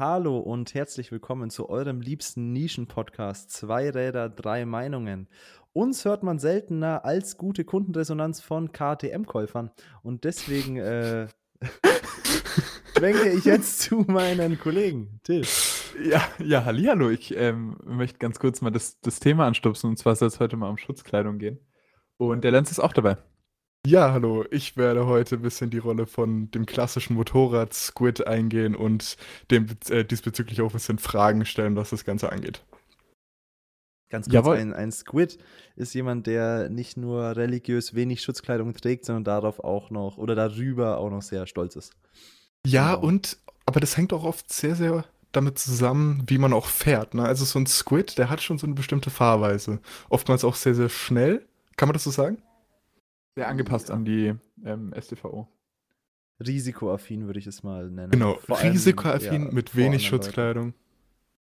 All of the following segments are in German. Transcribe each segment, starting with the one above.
Hallo und herzlich willkommen zu eurem liebsten Nischen-Podcast Zwei Räder, drei Meinungen. Uns hört man seltener als gute Kundenresonanz von KTM-Käufern und deswegen äh, schwenke ich jetzt zu meinen Kollegen. Till. Ja, ja, hallihallo. Ich ähm, möchte ganz kurz mal das, das Thema anstupsen und zwar soll es heute mal um Schutzkleidung gehen. Und der Lenz ist auch dabei. Ja, hallo. Ich werde heute ein bisschen die Rolle von dem klassischen Motorrad-Squid eingehen und dem äh, diesbezüglich auch ein bisschen Fragen stellen, was das Ganze angeht. Ganz kurz, ein, ein Squid ist jemand, der nicht nur religiös wenig Schutzkleidung trägt, sondern darauf auch noch oder darüber auch noch sehr stolz ist. Ja, genau. und aber das hängt auch oft sehr, sehr damit zusammen, wie man auch fährt. Ne? Also so ein Squid, der hat schon so eine bestimmte Fahrweise. Oftmals auch sehr, sehr schnell. Kann man das so sagen? Sehr angepasst an die ähm, STVO. Risikoaffin würde ich es mal nennen. Genau, risikoaffin ja, mit wenig Schutzkleidung.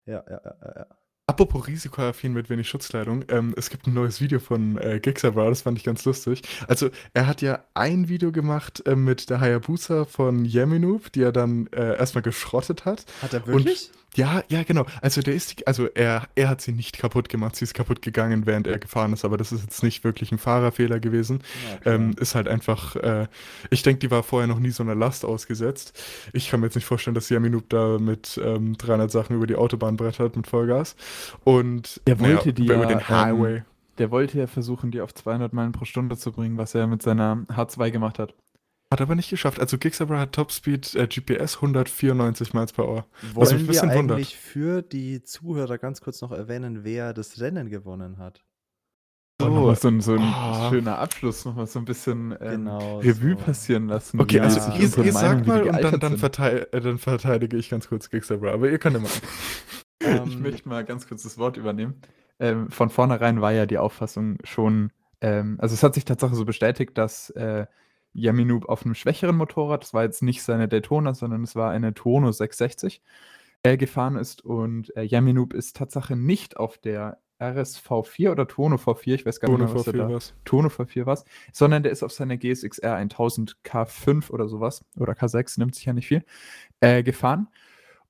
Ja, ja, ja, ja. Apropos risikoaffin mit wenig Schutzkleidung, ähm, es gibt ein neues Video von äh, Gixabra, das fand ich ganz lustig. Also, er hat ja ein Video gemacht äh, mit der Hayabusa von Yeminoob, die er dann äh, erstmal geschrottet hat. Hat er wirklich? Ja, ja, genau. Also, der ist, die, also er, er hat sie nicht kaputt gemacht, sie ist kaputt gegangen, während er gefahren ist, aber das ist jetzt nicht wirklich ein Fahrerfehler gewesen. Ja, ähm, ist halt einfach, äh, ich denke, die war vorher noch nie so einer Last ausgesetzt. Ich kann mir jetzt nicht vorstellen, dass Yeminoob da mit ähm, 300 Sachen über die Autobahn brettert mit Vollgas. Und der wollte naja, die über ja, den Highway. Ähm, der wollte ja versuchen, die auf 200 Meilen pro Stunde zu bringen, was er mit seiner H2 gemacht hat. Hat aber nicht geschafft. Also Gixabra hat Topspeed äh, GPS 194 Miles per Hour. Wollen mich ein bisschen wir eigentlich wundert. für die Zuhörer ganz kurz noch erwähnen, wer das Rennen gewonnen hat? Oh, so, ein, so ein oh. schöner Abschluss, nochmal so ein bisschen ähm, genau Revue so. passieren lassen. Okay, also ja. ihr, ihr sagt mal und dann, dann, verteid, äh, dann, verteidige ich ganz kurz Gixabra, aber ihr könnt immer. ich ähm. möchte mal ganz kurz das Wort übernehmen. Ähm, von vornherein war ja die Auffassung schon, ähm, also es hat sich tatsächlich so bestätigt, dass äh, Yaminoob auf einem schwächeren Motorrad, das war jetzt nicht seine Daytona, sondern es war eine Tono 660, äh, gefahren ist. Und äh, Yaminoob ist Tatsache nicht auf der RSV4 oder Tono V4, ich weiß gar nicht mehr, was V4 da Tono V4 was, sondern der ist auf seiner GSXR 1000 K5 oder sowas, oder K6, nimmt sich ja nicht viel, äh, gefahren.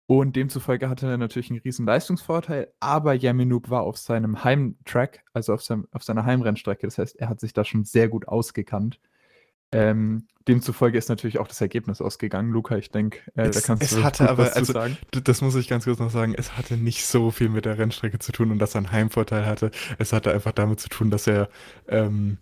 Und demzufolge hatte er natürlich einen riesen Leistungsvorteil, aber Yaminoob war auf seinem Heimtrack, also auf, seinem, auf seiner Heimrennstrecke, das heißt, er hat sich da schon sehr gut ausgekannt ähm, demzufolge ist natürlich auch das Ergebnis ausgegangen. Luca, ich denke, äh, da kannst es du hatte aber, also, sagen. Das muss ich ganz kurz noch sagen, es hatte nicht so viel mit der Rennstrecke zu tun und dass er einen Heimvorteil hatte. Es hatte einfach damit zu tun, dass er, ähm,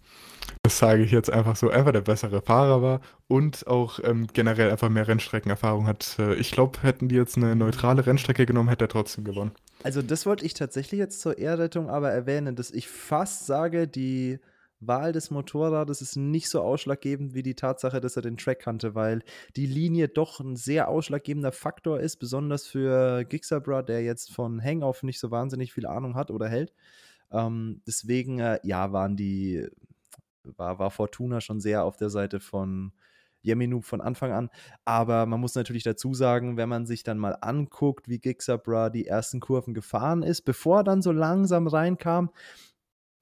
das sage ich jetzt einfach so, einfach der bessere Fahrer war und auch ähm, generell einfach mehr Rennstreckenerfahrung hat. Äh, ich glaube, hätten die jetzt eine neutrale Rennstrecke genommen, hätte er trotzdem gewonnen. Also das wollte ich tatsächlich jetzt zur Ehrrettung aber erwähnen, dass ich fast sage, die Wahl des Motorrades ist nicht so ausschlaggebend wie die Tatsache, dass er den Track kannte, weil die Linie doch ein sehr ausschlaggebender Faktor ist, besonders für Gixabra, der jetzt von Hangoff nicht so wahnsinnig viel Ahnung hat oder hält. Ähm, deswegen, äh, ja, waren die, war, war Fortuna schon sehr auf der Seite von Yeminu von Anfang an. Aber man muss natürlich dazu sagen, wenn man sich dann mal anguckt, wie Gixabra die ersten Kurven gefahren ist, bevor er dann so langsam reinkam,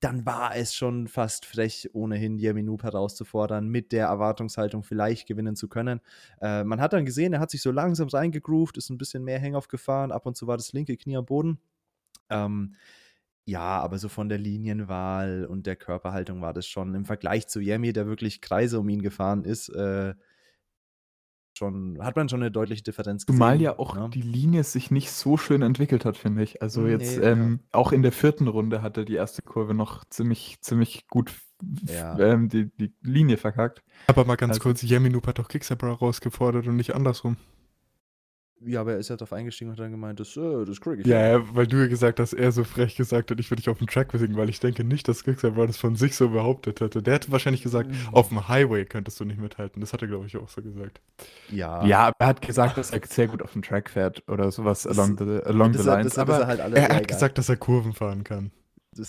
dann war es schon fast frech, ohnehin Jeminub herauszufordern, mit der Erwartungshaltung vielleicht gewinnen zu können. Äh, man hat dann gesehen, er hat sich so langsam reingegroovt, ist ein bisschen mehr Hang gefahren, ab und zu war das linke Knie am Boden. Ähm, ja, aber so von der Linienwahl und der Körperhaltung war das schon im Vergleich zu Yemi, der wirklich Kreise um ihn gefahren ist, äh, schon, hat man schon eine deutliche Differenz gesehen. Zumal ja auch ne? die Linie sich nicht so schön entwickelt hat, finde ich. Also jetzt nee, ähm, ja. auch in der vierten Runde hatte die erste Kurve noch ziemlich, ziemlich gut ja. ähm, die, die Linie verkackt. Aber mal ganz also, kurz, Yeminoop hat doch Kicksabra rausgefordert und nicht andersrum. Ja, aber er ist ja darauf eingestiegen und hat dann gemeint, das, äh, das krieg ich. Ja, ja, weil du ja gesagt hast, er so frech gesagt hat, ich würde dich auf dem Track besiegen, weil ich denke nicht, dass Quicksilver das von sich so behauptet hätte. Der hätte wahrscheinlich gesagt, mhm. auf dem Highway könntest du nicht mithalten. Das hat er, glaube ich, auch so gesagt. Ja. Ja, aber er hat gesagt, dass er sehr gut auf dem Track fährt oder sowas das, along the, along the lines. aber er, halt er hat gesagt, dass er Kurven fahren kann.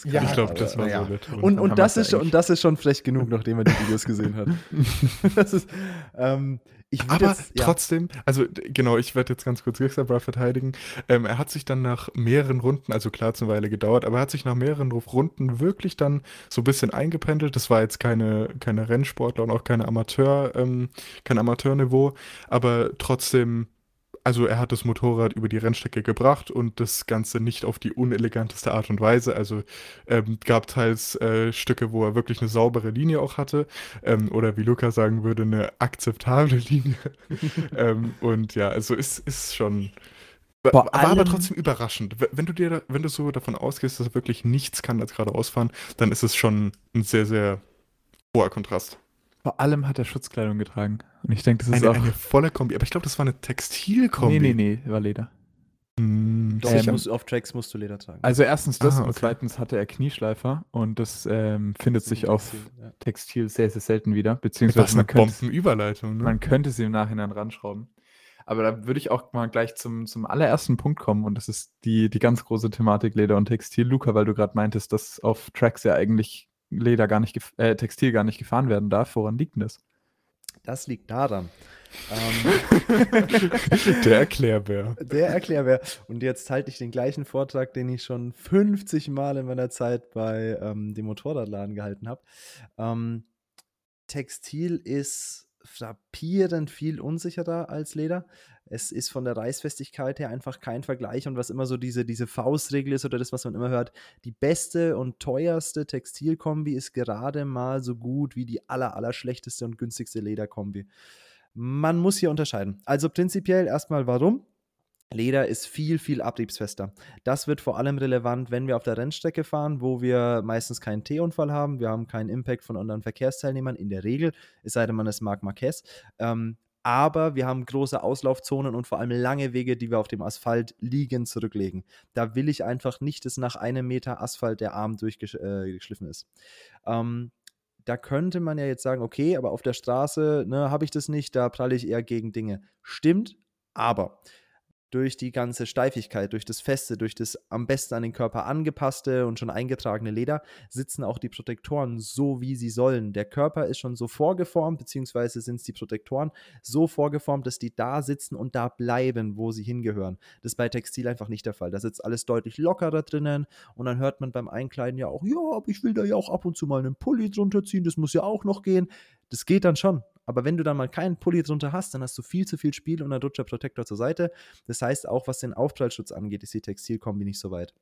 Ja, ich glaube, das war ja. so und, und, das ist schon, und das ist schon frech genug, nachdem er die Videos gesehen hat. das ist, ähm, aber jetzt, ja. trotzdem, also genau, ich werde jetzt ganz kurz Gixabra verteidigen. Ähm, er hat sich dann nach mehreren Runden, also klar, hat es eine Weile gedauert, aber er hat sich nach mehreren Runden wirklich dann so ein bisschen eingependelt. Das war jetzt keine, keine Rennsportler und auch keine Amateur, ähm, kein Amateurniveau, aber trotzdem also er hat das Motorrad über die Rennstrecke gebracht und das Ganze nicht auf die uneleganteste Art und Weise. Also ähm, gab teils äh, Stücke, wo er wirklich eine saubere Linie auch hatte ähm, oder wie Luca sagen würde, eine akzeptable Linie. ähm, und ja, also ist, ist schon war, war aber trotzdem überraschend. Wenn du dir, wenn du so davon ausgehst, dass er wirklich nichts kann als geradeaus fahren, dann ist es schon ein sehr, sehr hoher Kontrast. Vor allem hat er Schutzkleidung getragen. Und ich denke, das ist eine, auch. Eine volle Kombi. Aber ich glaube, das war eine Textilkombi. Nee, nee, nee, war Leder. Hm, Doch, ähm, muss, auf Tracks musst du Leder tragen. Also erstens das ah, okay. und zweitens hatte er Knieschleifer und das ähm, findet sich Textil, auf ja. Textil sehr, sehr selten wieder. Beziehungsweise Was man könnte, Bombenüberleitung. Ne? Man könnte sie im Nachhinein ranschrauben. Aber da würde ich auch mal gleich zum, zum allerersten Punkt kommen und das ist die, die ganz große Thematik Leder und Textil. Luca, weil du gerade meintest, dass auf Tracks ja eigentlich Leder gar nicht, äh, Textil gar nicht gefahren werden darf. Woran liegt denn das? Das liegt daran. Ähm, der Erklärbär. Der Erklärbär. Und jetzt halte ich den gleichen Vortrag, den ich schon 50 Mal in meiner Zeit bei ähm, dem Motorradladen gehalten habe. Ähm, Textil ist frappierend viel unsicherer als Leder. Es ist von der Reißfestigkeit her einfach kein Vergleich und was immer so diese, diese Faustregel ist oder das, was man immer hört, die beste und teuerste Textilkombi ist gerade mal so gut wie die aller, aller schlechteste und günstigste Lederkombi. Man muss hier unterscheiden. Also prinzipiell erstmal warum? Leder ist viel, viel abriebsfester. Das wird vor allem relevant, wenn wir auf der Rennstrecke fahren, wo wir meistens keinen T-Unfall haben. Wir haben keinen Impact von anderen Verkehrsteilnehmern in der Regel, es sei denn, man ist Marc Marquez. Ähm, aber wir haben große Auslaufzonen und vor allem lange Wege, die wir auf dem Asphalt liegen, zurücklegen. Da will ich einfach nicht, dass nach einem Meter Asphalt der Arm durchgeschliffen äh, ist. Ähm, da könnte man ja jetzt sagen, okay, aber auf der Straße ne, habe ich das nicht, da pralle ich eher gegen Dinge. Stimmt, aber durch die ganze Steifigkeit, durch das Feste, durch das am besten an den Körper angepasste und schon eingetragene Leder, sitzen auch die Protektoren so, wie sie sollen. Der Körper ist schon so vorgeformt, beziehungsweise sind es die Protektoren so vorgeformt, dass die da sitzen und da bleiben, wo sie hingehören. Das ist bei Textil einfach nicht der Fall. Da sitzt alles deutlich lockerer drinnen und dann hört man beim Einkleiden ja auch, ja, aber ich will da ja auch ab und zu mal einen Pulli drunter ziehen, das muss ja auch noch gehen. Das geht dann schon. Aber wenn du dann mal keinen Pulli drunter hast, dann hast du viel zu viel Spiel und dann rutscht der Protektor zur Seite. Das heißt, auch was den Aufprallschutz angeht, ist die Textilkombi nicht so weit.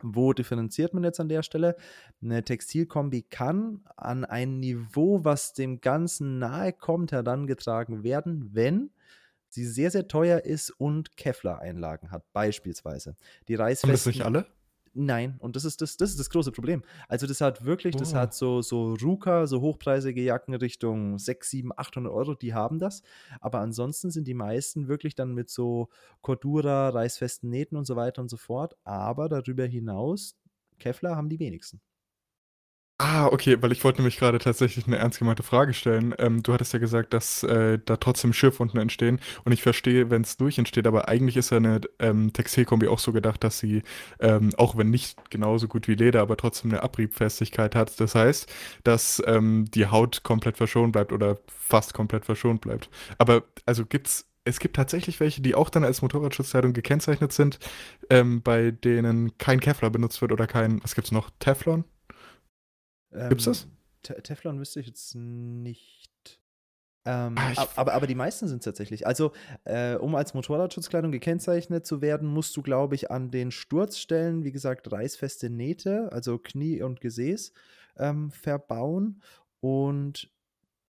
Wo differenziert man jetzt an der Stelle? Eine Textilkombi kann an ein Niveau, was dem Ganzen nahe kommt, herangetragen werden, wenn sie sehr, sehr teuer ist und Kevlar-Einlagen hat, beispielsweise. Die Reißfesten, Haben das nicht alle? Nein, und das ist das, das ist das große Problem. Also das hat wirklich, das hat so, so Ruka, so hochpreisige Jacken Richtung 6, 7, 800 Euro, die haben das. Aber ansonsten sind die meisten wirklich dann mit so Cordura, reißfesten Nähten und so weiter und so fort. Aber darüber hinaus, Kevlar haben die wenigsten. Ah, okay, weil ich wollte nämlich gerade tatsächlich eine ernst gemeinte Frage stellen. Ähm, du hattest ja gesagt, dass äh, da trotzdem Schiffwunden entstehen und ich verstehe, wenn es durch entsteht, aber eigentlich ist ja eine ähm, Textilkombi auch so gedacht, dass sie, ähm, auch wenn nicht genauso gut wie Leder, aber trotzdem eine Abriebfestigkeit hat. Das heißt, dass ähm, die Haut komplett verschont bleibt oder fast komplett verschont bleibt. Aber also gibt's es gibt tatsächlich welche, die auch dann als Motorradschutzkleidung gekennzeichnet sind, ähm, bei denen kein Kevlar benutzt wird oder kein, was gibt's noch, Teflon? Ähm, Gibt's das? Teflon wüsste ich jetzt nicht. Ähm, ah, aber, aber die meisten sind tatsächlich. Also, äh, um als Motorradschutzkleidung gekennzeichnet zu werden, musst du, glaube ich, an den Sturzstellen, wie gesagt, reißfeste Nähte, also Knie und Gesäß, ähm, verbauen. Und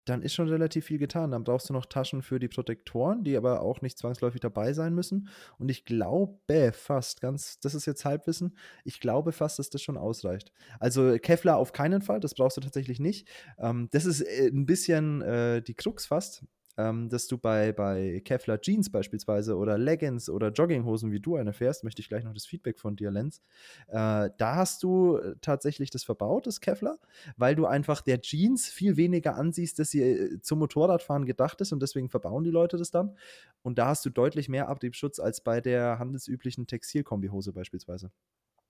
dann ist schon relativ viel getan. Dann brauchst du noch Taschen für die Protektoren, die aber auch nicht zwangsläufig dabei sein müssen. Und ich glaube fast, ganz, das ist jetzt Halbwissen, ich glaube fast, dass das schon ausreicht. Also Kevlar auf keinen Fall, das brauchst du tatsächlich nicht. Ähm, das ist äh, ein bisschen äh, die Krux fast ähm, dass du bei, bei Kevlar Jeans beispielsweise oder Leggings oder Jogginghosen, wie du eine fährst, möchte ich gleich noch das Feedback von dir, Lenz. Äh, da hast du äh, tatsächlich das verbaut, das Kevlar, weil du einfach der Jeans viel weniger ansiehst, dass sie äh, zum Motorradfahren gedacht ist und deswegen verbauen die Leute das dann. Und da hast du deutlich mehr Abriebsschutz als bei der handelsüblichen Textilkombihose beispielsweise.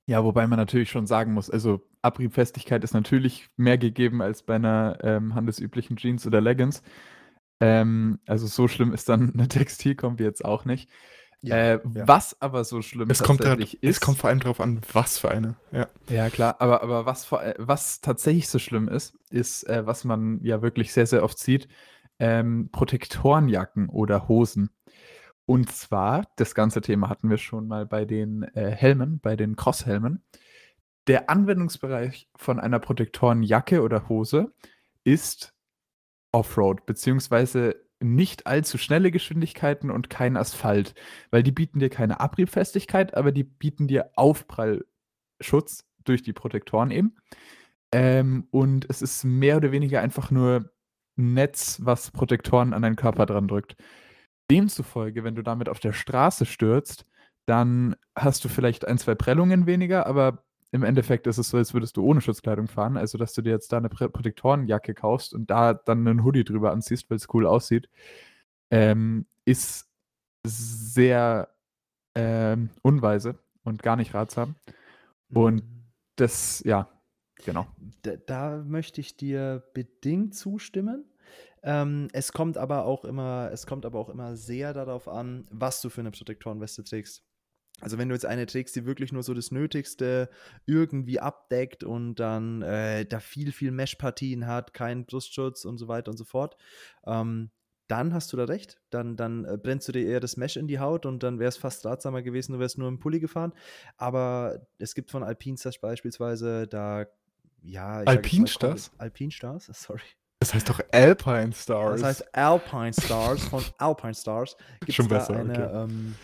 Ja, wobei man natürlich schon sagen muss, also Abriebfestigkeit ist natürlich mehr gegeben als bei einer ähm, handelsüblichen Jeans oder Leggings. Ähm, also so schlimm ist dann eine Textilkombi jetzt auch nicht. Ja, äh, ja. Was aber so schlimm es kommt tatsächlich grad, ist. Es kommt vor allem darauf an, was für eine. Ja, ja klar. Aber, aber was, vor, was tatsächlich so schlimm ist, ist, äh, was man ja wirklich sehr, sehr oft sieht: ähm, Protektorenjacken oder Hosen. Und zwar, das ganze Thema hatten wir schon mal bei den äh, Helmen, bei den Crosshelmen. Der Anwendungsbereich von einer Protektorenjacke oder Hose ist Offroad, beziehungsweise nicht allzu schnelle Geschwindigkeiten und kein Asphalt, weil die bieten dir keine Abriebfestigkeit, aber die bieten dir Aufprallschutz durch die Protektoren eben. Ähm, und es ist mehr oder weniger einfach nur ein Netz, was Protektoren an deinen Körper dran drückt. Demzufolge, wenn du damit auf der Straße stürzt, dann hast du vielleicht ein, zwei Prellungen weniger, aber im Endeffekt ist es so, als würdest du ohne Schutzkleidung fahren. Also, dass du dir jetzt da eine Protektorenjacke kaufst und da dann einen Hoodie drüber anziehst, weil es cool aussieht, ähm, ist sehr ähm, unweise und gar nicht ratsam. Und mhm. das, ja, genau. Da, da möchte ich dir bedingt zustimmen. Ähm, es kommt aber auch immer, es kommt aber auch immer sehr darauf an, was du für eine Protektorenweste trägst. Also wenn du jetzt eine trägst, die wirklich nur so das Nötigste irgendwie abdeckt und dann äh, da viel, viel Mesh-Partien hat, keinen Brustschutz und so weiter und so fort, ähm, dann hast du da recht. Dann, dann äh, brennst du dir eher das Mesh in die Haut und dann wäre es fast ratsamer gewesen, du wärst nur im Pulli gefahren. Aber es gibt von Alpinstars beispielsweise da, ja. Alpinstars? Alpinstars, sorry. Das heißt doch Alpine Stars. Das heißt Alpine Stars von Alpine Stars. Gibt's Schon besser, eine, okay. ähm,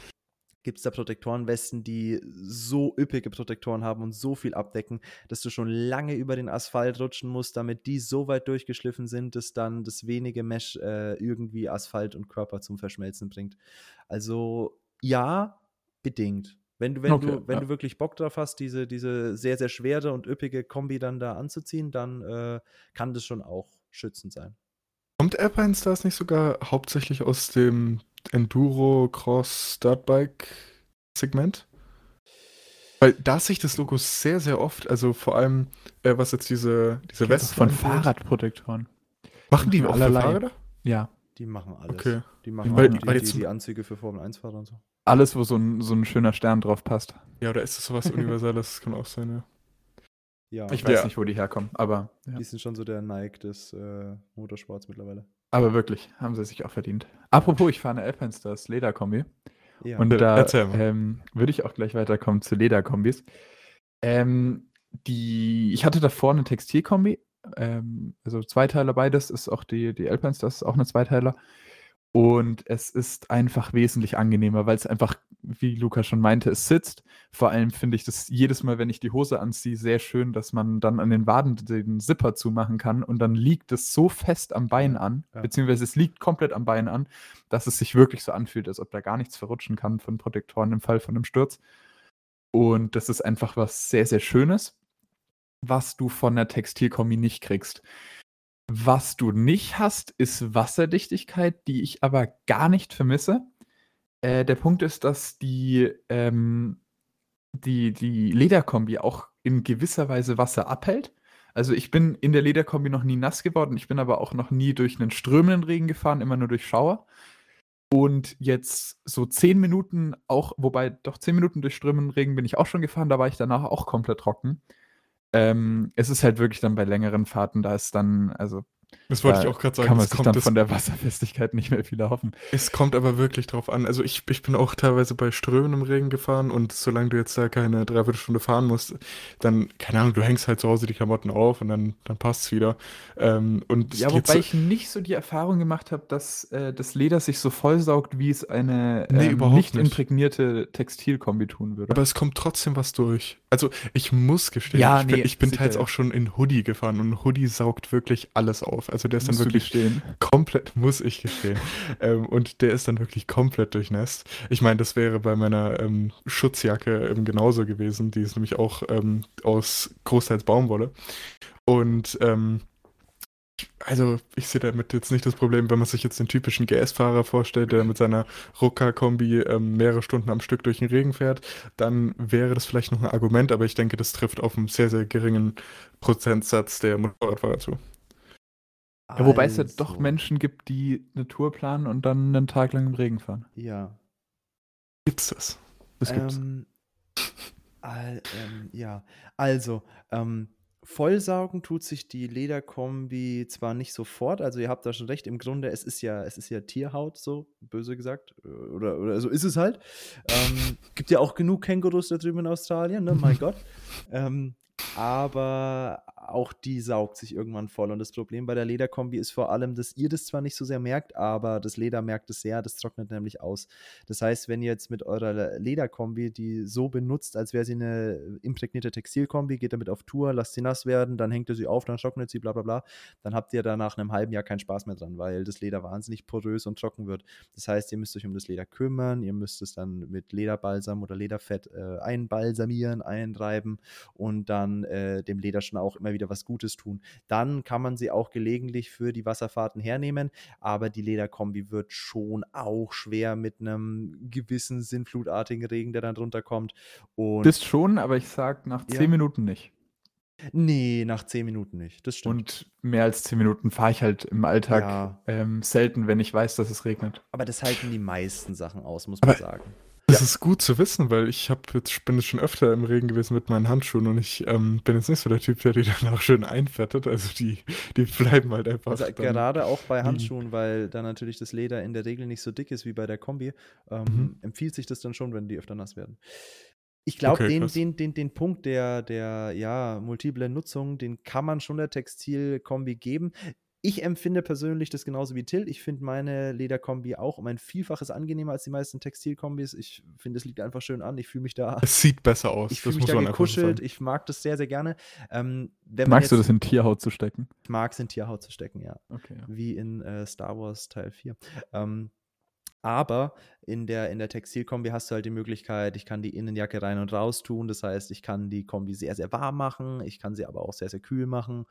gibt es da Protektorenwesten, die so üppige Protektoren haben und so viel abdecken, dass du schon lange über den Asphalt rutschen musst, damit die so weit durchgeschliffen sind, dass dann das wenige Mesh äh, irgendwie Asphalt und Körper zum Verschmelzen bringt. Also ja, bedingt. Wenn du, wenn okay, du, wenn ja. du wirklich Bock drauf hast, diese, diese sehr, sehr schwere und üppige Kombi dann da anzuziehen, dann äh, kann das schon auch schützend sein. Kommt Alpine Stars nicht sogar hauptsächlich aus dem Enduro Cross Dirtbike Segment? Weil da sehe ich das Logo sehr, sehr oft. Also vor allem, äh, was jetzt diese, diese Westen. Von Fahrradprotektoren. Machen die auch allerlei. Fahrräder? Ja. Die machen alles. Okay. Die machen weil, die, weil die, die, Anzüge für Formel 1-Fahrer und so. Alles, wo so ein, so ein schöner Stern drauf passt. Ja, oder ist das sowas Universelles? Das kann auch sein, ja. Ja. Ich weiß ja. nicht, wo die herkommen, aber. Ja. Die sind schon so der Nike des äh, Motorsports mittlerweile. Aber wirklich, haben sie sich auch verdient. Apropos, ich fahre eine Alpinestars Lederkombi. Ja. Und da ähm, würde ich auch gleich weiterkommen zu Lederkombis. Ähm, die, ich hatte davor eine Textilkombi, ähm, also Zweiteiler beides, ist auch die, die Alpinestars, auch eine Zweiteiler. Und es ist einfach wesentlich angenehmer, weil es einfach, wie Luca schon meinte, es sitzt. Vor allem finde ich das jedes Mal, wenn ich die Hose anziehe, sehr schön, dass man dann an den Waden den Zipper zumachen kann und dann liegt es so fest am Bein an, ja. beziehungsweise es liegt komplett am Bein an, dass es sich wirklich so anfühlt, als ob da gar nichts verrutschen kann von Protektoren im Fall von einem Sturz. Und das ist einfach was sehr, sehr Schönes, was du von der Textilkombi nicht kriegst. Was du nicht hast, ist Wasserdichtigkeit, die ich aber gar nicht vermisse. Äh, der Punkt ist, dass die, ähm, die, die Lederkombi auch in gewisser Weise Wasser abhält. Also ich bin in der Lederkombi noch nie nass geworden, ich bin aber auch noch nie durch einen strömenden Regen gefahren, immer nur durch Schauer. Und jetzt so zehn Minuten auch, wobei doch zehn Minuten durch strömenden Regen bin ich auch schon gefahren, da war ich danach auch komplett trocken. Ähm, es ist halt wirklich dann bei längeren Fahrten, da ist dann, also das wollte da ich auch gerade sagen. Kann man sich dann von der Wasserfestigkeit nicht mehr viel erhoffen. Es kommt aber wirklich drauf an. Also ich, ich bin auch teilweise bei strömendem Regen gefahren und solange du jetzt da keine Dreiviertelstunde fahren musst, dann, keine Ahnung, du hängst halt zu Hause die Klamotten auf und dann, dann passt es wieder. Ähm, und ja, wobei ich nicht so die Erfahrung gemacht habe, dass äh, das Leder sich so vollsaugt, wie es eine nee, ähm, nicht, nicht imprägnierte Textilkombi tun würde. Aber es kommt trotzdem was durch. Also ich muss gestehen, ja, ich nee, bin, ich bin teils auch schon in Hoodie gefahren und Hoodie saugt wirklich alles auf. Also der ist dann wirklich komplett, muss ich gestehen. ähm, und der ist dann wirklich komplett durchnässt. Ich meine, das wäre bei meiner ähm, Schutzjacke eben genauso gewesen. Die ist nämlich auch ähm, aus großteils Baumwolle. Und ähm, also ich sehe damit jetzt nicht das Problem, wenn man sich jetzt den typischen GS-Fahrer vorstellt, der mit seiner Rucker-Kombi ähm, mehrere Stunden am Stück durch den Regen fährt, dann wäre das vielleicht noch ein Argument, aber ich denke, das trifft auf einen sehr, sehr geringen Prozentsatz der Motorradfahrer zu. Ja, wobei es ja doch also. Menschen gibt, die eine Tour planen und dann einen Tag lang im Regen fahren. Ja. Gibt's das? Das gibt's. Ähm, all, ähm, ja, also, ähm, Vollsaugen tut sich die Lederkombi zwar nicht sofort, also ihr habt da schon recht, im Grunde, es ist ja, es ist ja Tierhaut, so böse gesagt. Äh, oder, oder so ist es halt. Ähm, gibt ja auch genug Kängurus da drüben in Australien, ne? Mein Gott. Ähm, aber auch die saugt sich irgendwann voll. Und das Problem bei der Lederkombi ist vor allem, dass ihr das zwar nicht so sehr merkt, aber das Leder merkt es sehr, das trocknet nämlich aus. Das heißt, wenn ihr jetzt mit eurer Lederkombi die so benutzt, als wäre sie eine imprägnierte Textilkombi, geht damit auf Tour, lasst sie nass werden, dann hängt ihr sie auf, dann trocknet sie, bla bla bla, dann habt ihr da nach einem halben Jahr keinen Spaß mehr dran, weil das Leder wahnsinnig porös und trocken wird. Das heißt, ihr müsst euch um das Leder kümmern, ihr müsst es dann mit Lederbalsam oder Lederfett äh, einbalsamieren, einreiben und dann äh, dem Leder schon auch immer wieder was Gutes tun. Dann kann man sie auch gelegentlich für die Wasserfahrten hernehmen, aber die Lederkombi wird schon auch schwer mit einem gewissen sinnflutartigen Regen, der dann drunter kommt. Und das schon, aber ich sag nach zehn ja. Minuten nicht. Nee, nach zehn Minuten nicht. Das stimmt. Und mehr als zehn Minuten fahre ich halt im Alltag ja. ähm, selten, wenn ich weiß, dass es regnet. Aber das halten die meisten Sachen aus, muss man aber sagen. Das ja. ist gut zu wissen, weil ich hab jetzt, bin jetzt schon öfter im Regen gewesen mit meinen Handschuhen und ich ähm, bin jetzt nicht so der Typ, der die dann auch schön einfettet. Also die, die bleiben halt einfach. Also gerade auch bei Handschuhen, weil da natürlich das Leder in der Regel nicht so dick ist wie bei der Kombi, ähm, mhm. empfiehlt sich das dann schon, wenn die öfter nass werden. Ich glaube, okay, den, den, den, den Punkt der, der ja, multiple Nutzung, den kann man schon der Textilkombi geben. Ich empfinde persönlich das genauso wie Till. Ich finde meine Lederkombi auch um ein Vielfaches angenehmer als die meisten Textilkombis. Ich finde, es liegt einfach schön an. Ich fühle mich da. Es sieht besser aus. Ich fühle mich da gekuschelt. Ich mag das sehr, sehr gerne. Ähm, Magst du das in Tierhaut zu stecken? Ich mag es in Tierhaut zu stecken, ja. Okay, ja. Wie in äh, Star Wars Teil 4. Ähm, aber in der, in der Textilkombi hast du halt die Möglichkeit, ich kann die Innenjacke rein und raus tun. Das heißt, ich kann die Kombi sehr, sehr warm machen. Ich kann sie aber auch sehr, sehr kühl machen.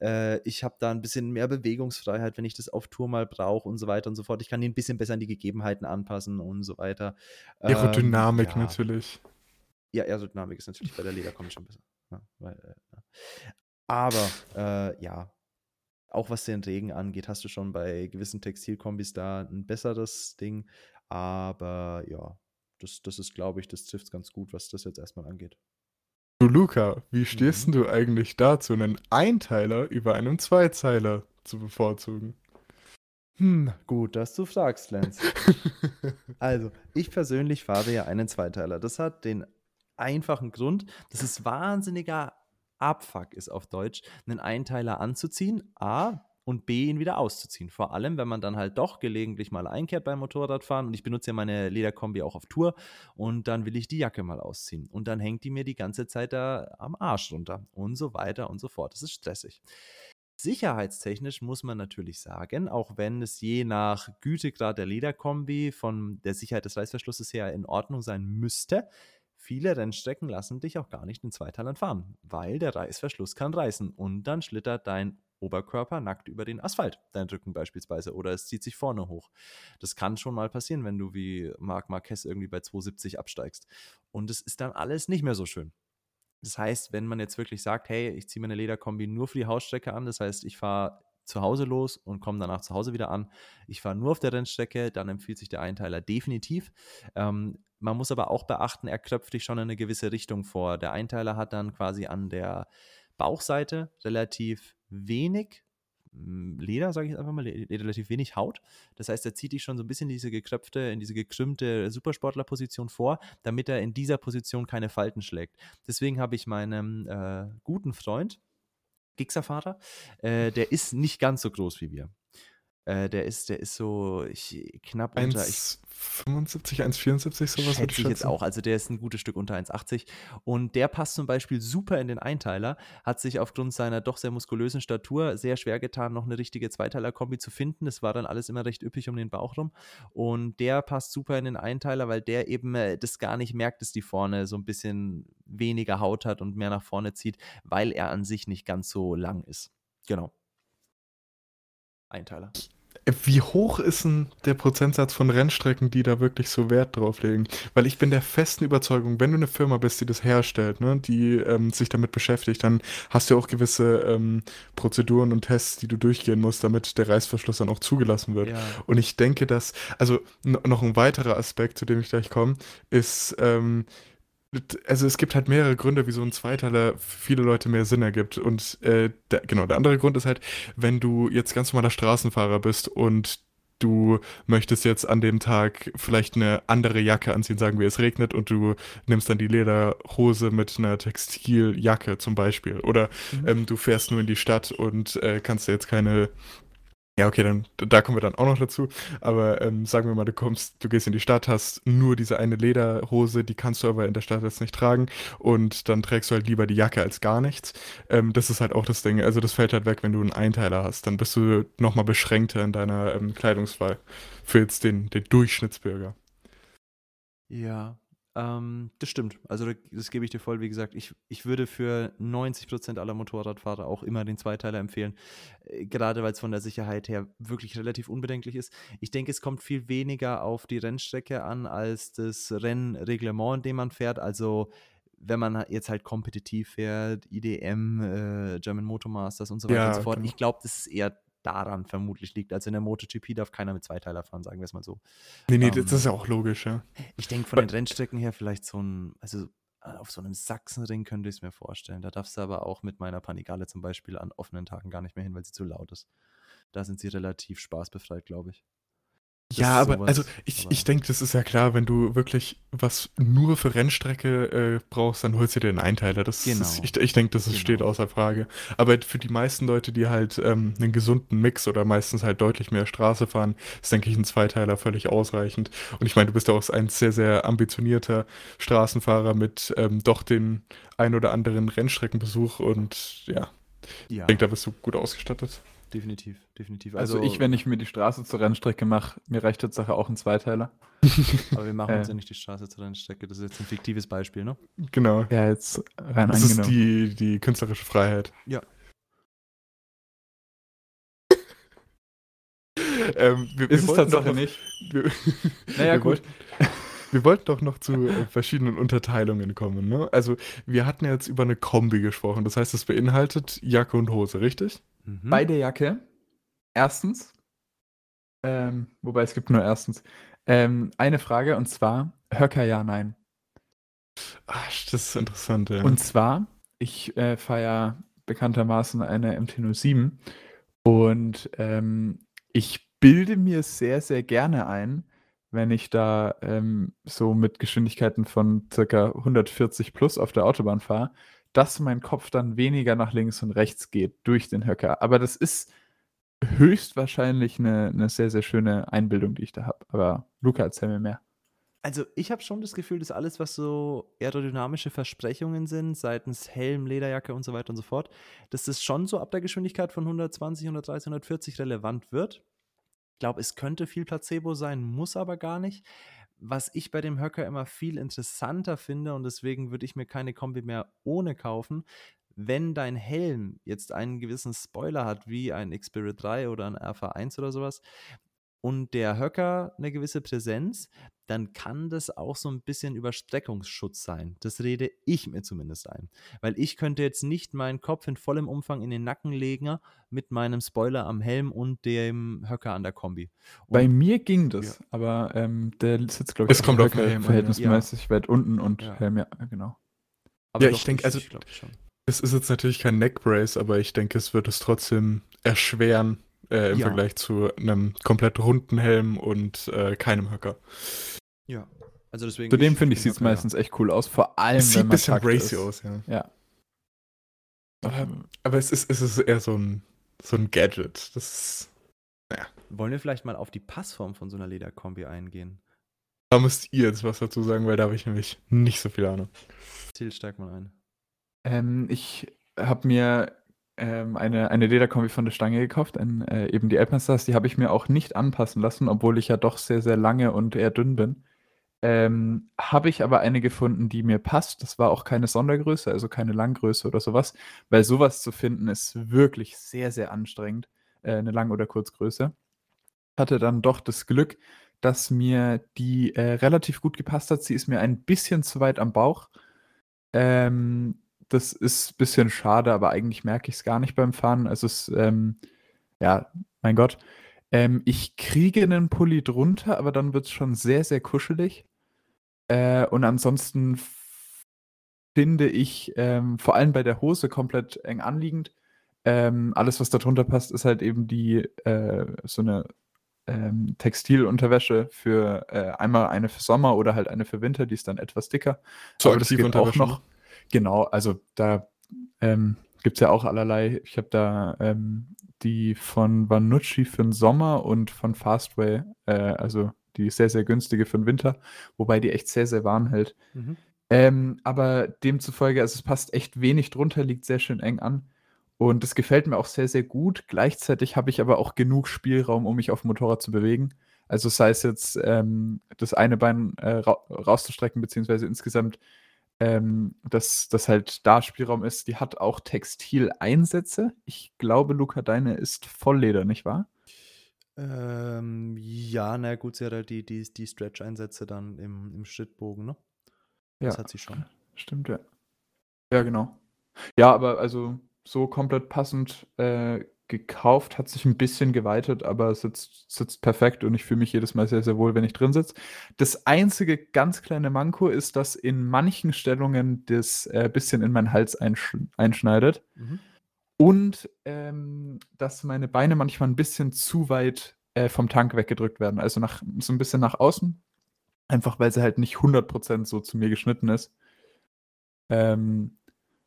Äh, ich habe da ein bisschen mehr Bewegungsfreiheit, wenn ich das auf Tour mal brauche und so weiter und so fort. Ich kann die ein bisschen besser an die Gegebenheiten anpassen und so weiter. Aerodynamik ähm, ja. natürlich. Ja, Aerodynamik ist natürlich bei der Lederkombi schon besser. Ja, weil, äh, aber äh, ja, auch was den Regen angeht, hast du schon bei gewissen Textilkombis da ein besseres Ding. Aber ja, das, das ist, glaube ich, das trifft ganz gut, was das jetzt erstmal angeht. Du, Luca, wie stehst mhm. du eigentlich dazu, einen Einteiler über einen Zweizeiler zu bevorzugen? Hm, gut, dass du fragst, Lance. also, ich persönlich fahre ja einen Zweiteiler. Das hat den einfachen Grund, das ist wahnsinniger Abfuck ist auf Deutsch, einen Einteiler anzuziehen, A, und B, ihn wieder auszuziehen. Vor allem, wenn man dann halt doch gelegentlich mal einkehrt beim Motorradfahren und ich benutze ja meine Lederkombi auch auf Tour und dann will ich die Jacke mal ausziehen und dann hängt die mir die ganze Zeit da am Arsch runter und so weiter und so fort. Das ist stressig. Sicherheitstechnisch muss man natürlich sagen, auch wenn es je nach Gütegrad der Lederkombi von der Sicherheit des Reißverschlusses her in Ordnung sein müsste, Viele Rennstrecken lassen dich auch gar nicht in Zweiteilern fahren, weil der Reißverschluss kann reißen und dann schlittert dein Oberkörper nackt über den Asphalt, dein Rücken beispielsweise, oder es zieht sich vorne hoch. Das kann schon mal passieren, wenn du wie Marc Marquez irgendwie bei 270 absteigst. Und es ist dann alles nicht mehr so schön. Das heißt, wenn man jetzt wirklich sagt, hey, ich ziehe meine Lederkombi nur für die Hausstrecke an, das heißt, ich fahre zu Hause los und komme danach zu Hause wieder an. Ich fahre nur auf der Rennstrecke, dann empfiehlt sich der Einteiler definitiv. Ähm, man muss aber auch beachten, er klopft dich schon in eine gewisse Richtung vor. Der Einteiler hat dann quasi an der Bauchseite relativ wenig hm, Leder, sage ich einfach mal, relativ wenig Haut. Das heißt, er zieht dich schon so ein bisschen in diese gekröpfte, in diese gekrümmte Supersportlerposition vor, damit er in dieser Position keine Falten schlägt. Deswegen habe ich meinem äh, guten Freund, Gixervater, äh, der ist nicht ganz so groß wie wir. Äh, der ist, der ist so ich, knapp 1, unter. 1,75, 1,74, sowas hätte ich jetzt auch. Also der ist ein gutes Stück unter 1,80. Und der passt zum Beispiel super in den Einteiler. Hat sich aufgrund seiner doch sehr muskulösen Statur sehr schwer getan, noch eine richtige Zweiteiler-Kombi zu finden. Das war dann alles immer recht üppig um den Bauch rum. Und der passt super in den Einteiler, weil der eben äh, das gar nicht merkt, dass die vorne so ein bisschen weniger Haut hat und mehr nach vorne zieht, weil er an sich nicht ganz so lang ist. Genau. Einteiler. Wie hoch ist denn der Prozentsatz von Rennstrecken, die da wirklich so Wert drauf legen? Weil ich bin der festen Überzeugung, wenn du eine Firma bist, die das herstellt, ne, die ähm, sich damit beschäftigt, dann hast du auch gewisse ähm, Prozeduren und Tests, die du durchgehen musst, damit der Reißverschluss dann auch zugelassen wird. Ja. Und ich denke, dass, also noch ein weiterer Aspekt, zu dem ich gleich komme, ist, ähm, also es gibt halt mehrere Gründe, wie so ein Zweiteiler für viele Leute mehr Sinn ergibt. Und äh, der, genau, der andere Grund ist halt, wenn du jetzt ganz normaler Straßenfahrer bist und du möchtest jetzt an dem Tag vielleicht eine andere Jacke anziehen, sagen wir, es regnet und du nimmst dann die Lederhose mit einer Textiljacke zum Beispiel. Oder mhm. ähm, du fährst nur in die Stadt und äh, kannst jetzt keine ja, okay, dann da kommen wir dann auch noch dazu. Aber ähm, sagen wir mal, du kommst, du gehst in die Stadt, hast nur diese eine Lederhose, die kannst du aber in der Stadt jetzt nicht tragen und dann trägst du halt lieber die Jacke als gar nichts. Ähm, das ist halt auch das Ding. Also das fällt halt weg, wenn du einen Einteiler hast. Dann bist du nochmal beschränkter in deiner ähm, Kleidungswahl für jetzt den, den Durchschnittsbürger. Ja, ähm, das stimmt. Also das gebe ich dir voll. Wie gesagt, ich, ich würde für 90% aller Motorradfahrer auch immer den Zweiteiler empfehlen. Äh, gerade weil es von der Sicherheit her wirklich relativ unbedenklich ist. Ich denke, es kommt viel weniger auf die Rennstrecke an als das Rennreglement, in dem man fährt. Also wenn man jetzt halt kompetitiv fährt, IDM, äh, German Motor Masters und so weiter ja, und so fort. Genau. Ich glaube, das ist eher daran vermutlich liegt. Also in der MotoGP darf keiner mit Zweiteiler fahren, sagen wir es mal so. Nee, nee, ähm, das ist ja auch logisch, ja. Ich denke von den Rennstrecken her vielleicht so ein, also äh, auf so einem Sachsenring könnte ich es mir vorstellen. Da darfst du aber auch mit meiner Panigale zum Beispiel an offenen Tagen gar nicht mehr hin, weil sie zu laut ist. Da sind sie relativ spaßbefreit, glaube ich. Ja, aber sowas, also ich, ich denke, das ist ja klar, wenn du wirklich was nur für Rennstrecke äh, brauchst, dann holst du dir den Einteiler. Das genau. Ist, ich ich denke, das genau. steht außer Frage. Aber für die meisten Leute, die halt ähm, einen gesunden Mix oder meistens halt deutlich mehr Straße fahren, ist, denke ich, ein Zweiteiler völlig ausreichend. Und ich meine, du bist ja auch ein sehr, sehr ambitionierter Straßenfahrer mit ähm, doch den ein oder anderen Rennstreckenbesuch und ja, ja. ich denke, da bist du gut ausgestattet definitiv, definitiv. Also, also, ich, wenn ich mir die Straße zur Rennstrecke mache, mir reicht Tatsache auch ein Zweiteiler. Aber wir machen uns ja nicht die Straße zur Rennstrecke. Das ist jetzt ein fiktives Beispiel, ne? Genau. Ja, jetzt rein Das angenommen. ist die, die künstlerische Freiheit. Ja. ähm, wir, ist wir es Tatsache nicht. Wir, naja, gut. Wollten, wir wollten doch noch zu äh, verschiedenen Unterteilungen kommen. Ne? Also, wir hatten jetzt über eine Kombi gesprochen. Das heißt, es beinhaltet Jacke und Hose, richtig? Mhm. Bei der Jacke, erstens, ähm, wobei es gibt nur erstens, ähm, eine Frage und zwar Höcker ja, nein. Ach, das ist interessant, ja. Und zwar, ich äh, feiere bekanntermaßen eine MT-07 und ähm, ich bilde mir sehr, sehr gerne ein, wenn ich da ähm, so mit Geschwindigkeiten von circa 140 plus auf der Autobahn fahre, dass mein Kopf dann weniger nach links und rechts geht durch den Höcker. Aber das ist höchstwahrscheinlich eine, eine sehr, sehr schöne Einbildung, die ich da habe. Aber Luca, erzähl mir mehr. Also ich habe schon das Gefühl, dass alles, was so aerodynamische Versprechungen sind, seitens Helm, Lederjacke und so weiter und so fort, dass das schon so ab der Geschwindigkeit von 120, 130, 140 relevant wird. Ich glaube, es könnte viel Placebo sein, muss aber gar nicht was ich bei dem Höcker immer viel interessanter finde und deswegen würde ich mir keine Kombi mehr ohne kaufen, wenn dein Helm jetzt einen gewissen Spoiler hat, wie ein Xperia 3 oder ein RV1 oder sowas, und der Höcker eine gewisse Präsenz, dann kann das auch so ein bisschen Überstreckungsschutz sein. Das rede ich mir zumindest ein. Weil ich könnte jetzt nicht meinen Kopf in vollem Umfang in den Nacken legen mit meinem Spoiler am Helm und dem Höcker an der Kombi. Und Bei mir ging das, ja. aber ähm, der sitzt, glaube ich, es kommt auf Helm verhältnismäßig ja. weit unten und ja. Helm, ja, genau. Aber ja, ich denke, also, ich, es ist jetzt natürlich kein Neckbrace, aber ich denke, es wird es trotzdem erschweren, äh, im ja. Vergleich zu einem komplett runden Helm und äh, keinem Höcker. Ja. Also deswegen. Zudem finde ich, sieht es meistens echt cool aus, vor allem. Es sieht ein bisschen bracy aus, ja. Ja. Aber, aber, es, ist, es ist eher so ein, so ein Gadget. Das naja. Wollen wir vielleicht mal auf die Passform von so einer Lederkombi eingehen? Da müsst ihr jetzt was dazu sagen, weil da habe ich nämlich nicht so viel Ahnung. Till, steig mal ein. Ähm, ich habe mir ähm, eine, eine Lederkombi von der Stange gekauft, ein, äh, eben die Alpenstars. Die habe ich mir auch nicht anpassen lassen, obwohl ich ja doch sehr, sehr lange und eher dünn bin. Ähm, habe ich aber eine gefunden, die mir passt. Das war auch keine Sondergröße, also keine Langgröße oder sowas, weil sowas zu finden ist wirklich sehr, sehr anstrengend, äh, eine Lang- oder Kurzgröße. Hatte dann doch das Glück, dass mir die äh, relativ gut gepasst hat. Sie ist mir ein bisschen zu weit am Bauch. Ähm, das ist ein bisschen schade, aber eigentlich merke ich es gar nicht beim Fahren. Also es, ähm, ja, mein Gott. Ähm, ich kriege einen Pulli drunter, aber dann wird es schon sehr, sehr kuschelig. Äh, und ansonsten finde ich ähm, vor allem bei der Hose komplett eng anliegend. Ähm, alles, was darunter passt, ist halt eben die äh, so eine ähm, Textilunterwäsche für äh, einmal eine für Sommer oder halt eine für Winter, die ist dann etwas dicker. So Aber das geht auch noch. Ne? Genau, also da ähm, gibt es ja auch allerlei. Ich habe da ähm, die von Vanucci für den Sommer und von Fastway, äh, also die sehr, sehr günstige für den Winter, wobei die echt sehr, sehr warm hält. Mhm. Ähm, aber demzufolge, also es passt echt wenig drunter, liegt sehr schön eng an. Und das gefällt mir auch sehr, sehr gut. Gleichzeitig habe ich aber auch genug Spielraum, um mich auf dem Motorrad zu bewegen. Also sei es jetzt ähm, das eine Bein äh, ra rauszustrecken, beziehungsweise insgesamt, ähm, dass das halt da Spielraum ist. Die hat auch Textileinsätze. Ich glaube, Luca, deine ist Vollleder, nicht wahr? Ähm, ja, na gut, sie hat halt die, die, die Stretch-Einsätze dann im, im Schrittbogen, ne? Das ja, hat sie schon. Stimmt, ja. Ja, genau. Ja, aber also so komplett passend äh, gekauft, hat sich ein bisschen geweitet, aber sitzt, sitzt perfekt und ich fühle mich jedes Mal sehr, sehr wohl, wenn ich drin sitze. Das einzige ganz kleine Manko ist, dass in manchen Stellungen das äh, bisschen in meinen Hals einsch einschneidet mhm. Und ähm, dass meine Beine manchmal ein bisschen zu weit äh, vom Tank weggedrückt werden, also nach, so ein bisschen nach außen, einfach weil sie halt nicht 100% so zu mir geschnitten ist. Ähm,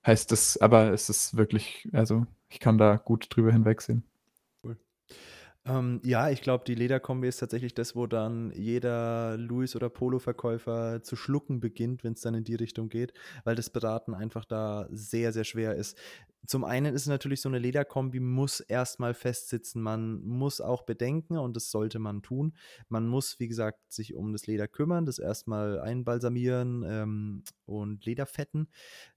heißt das, aber es ist wirklich, also ich kann da gut drüber hinwegsehen. Cool. Ähm, ja, ich glaube, die Lederkombi ist tatsächlich das, wo dann jeder Louis- oder Polo-Verkäufer zu schlucken beginnt, wenn es dann in die Richtung geht, weil das Beraten einfach da sehr, sehr schwer ist. Zum einen ist natürlich so eine Lederkombi, muss erstmal festsitzen. Man muss auch bedenken, und das sollte man tun. Man muss, wie gesagt, sich um das Leder kümmern, das erstmal einbalsamieren ähm, und Lederfetten.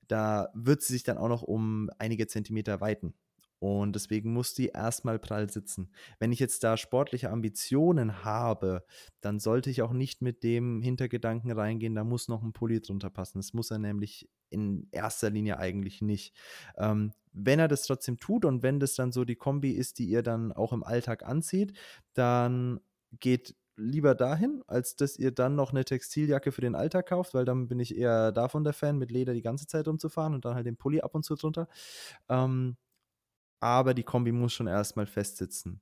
Da wird sie sich dann auch noch um einige Zentimeter weiten. Und deswegen muss die erstmal prall sitzen. Wenn ich jetzt da sportliche Ambitionen habe, dann sollte ich auch nicht mit dem Hintergedanken reingehen, da muss noch ein Pulli drunter passen. Das muss er nämlich in erster Linie eigentlich nicht. Ähm, wenn er das trotzdem tut und wenn das dann so die Kombi ist, die ihr dann auch im Alltag anzieht, dann geht lieber dahin, als dass ihr dann noch eine Textiljacke für den Alltag kauft, weil dann bin ich eher davon der Fan, mit Leder die ganze Zeit rumzufahren und dann halt den Pulli ab und zu drunter. Ähm, aber die Kombi muss schon erstmal festsitzen.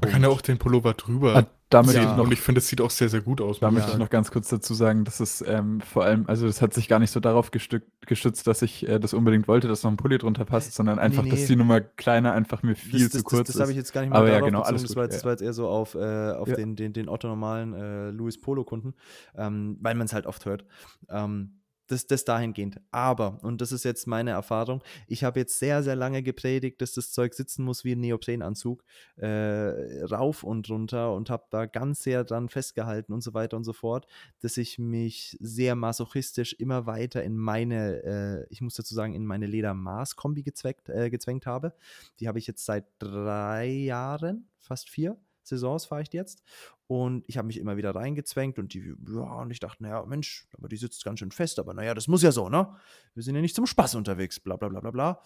Man kann ja auch den Pullover drüber. Ah, damit ja. noch, und ich finde, es sieht auch sehr, sehr gut aus. Da möchte ich noch ganz kurz dazu sagen, dass es ähm, vor allem, also das hat sich gar nicht so darauf gestützt, dass ich äh, das unbedingt wollte, dass noch ein Pulli drunter passt, sondern einfach, nee, nee. dass die Nummer kleiner einfach mir viel das, zu das, kurz das, ist. Das habe ich jetzt gar nicht mal Aber ja, genau, alles das, war jetzt, das war jetzt eher so auf, äh, auf ja. den, den, den Otto-normalen äh, Louis Polo-Kunden, ähm, weil man es halt oft hört. Ähm, das, das dahingehend. Aber, und das ist jetzt meine Erfahrung, ich habe jetzt sehr, sehr lange gepredigt, dass das Zeug sitzen muss wie ein Neoprenanzug, äh, rauf und runter und habe da ganz sehr dran festgehalten und so weiter und so fort, dass ich mich sehr masochistisch immer weiter in meine, äh, ich muss dazu sagen, in meine Ledermaß-Kombi äh, gezwängt habe. Die habe ich jetzt seit drei Jahren, fast vier. Saisons fahre ich jetzt. Und ich habe mich immer wieder reingezwängt und die, ja, und ich dachte, naja, Mensch, aber die sitzt ganz schön fest, aber naja, das muss ja so, ne? Wir sind ja nicht zum Spaß unterwegs, bla bla bla bla bla.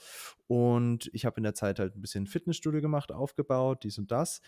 Und ich habe in der Zeit halt ein bisschen Fitnessstudio gemacht, aufgebaut, dies und das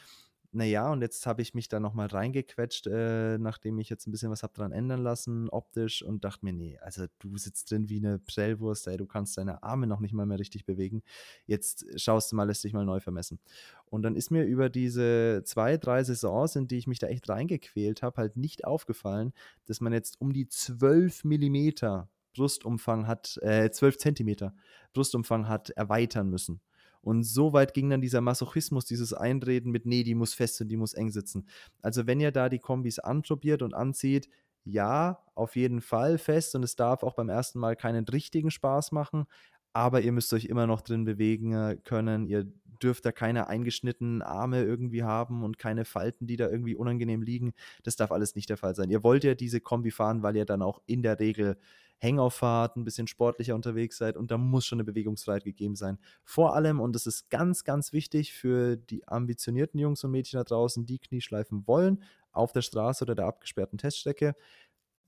naja, und jetzt habe ich mich da nochmal reingequetscht, äh, nachdem ich jetzt ein bisschen was habe dran ändern lassen, optisch, und dachte mir, nee, also du sitzt drin wie eine Prellwurst, ey, du kannst deine Arme noch nicht mal mehr richtig bewegen. Jetzt schaust du mal, lässt dich mal neu vermessen. Und dann ist mir über diese zwei, drei Saisons, in die ich mich da echt reingequält habe, halt nicht aufgefallen, dass man jetzt um die 12 Millimeter Brustumfang hat, äh, 12 Zentimeter Brustumfang hat erweitern müssen. Und so weit ging dann dieser Masochismus, dieses Einreden mit, nee, die muss fest und die muss eng sitzen. Also wenn ihr da die Kombis anprobiert und anzieht, ja, auf jeden Fall fest und es darf auch beim ersten Mal keinen richtigen Spaß machen, aber ihr müsst euch immer noch drin bewegen äh, können. Ihr dürft da keine eingeschnittenen Arme irgendwie haben und keine Falten, die da irgendwie unangenehm liegen. Das darf alles nicht der Fall sein. Ihr wollt ja diese Kombi fahren, weil ihr dann auch in der Regel Hängaufahrt, ein bisschen sportlicher unterwegs seid und da muss schon eine Bewegungsfreiheit gegeben sein. Vor allem, und das ist ganz, ganz wichtig für die ambitionierten Jungs und Mädchen da draußen, die Knieschleifen wollen, auf der Straße oder der abgesperrten Teststrecke,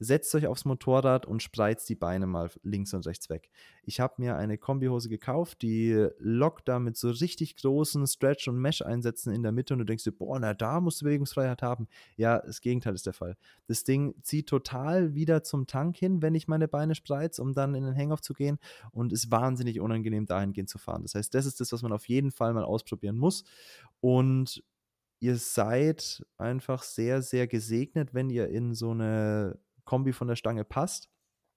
setzt euch aufs Motorrad und spreizt die Beine mal links und rechts weg. Ich habe mir eine Kombihose gekauft, die lockt da mit so richtig großen Stretch- und Mesh-Einsätzen in der Mitte und du denkst dir, boah, na da musst du Bewegungsfreiheit haben. Ja, das Gegenteil ist der Fall. Das Ding zieht total wieder zum Tank hin, wenn ich meine Beine spreiz, um dann in den Hangoff zu gehen und ist wahnsinnig unangenehm dahingehend zu fahren. Das heißt, das ist das, was man auf jeden Fall mal ausprobieren muss und ihr seid einfach sehr, sehr gesegnet, wenn ihr in so eine Kombi von der Stange passt.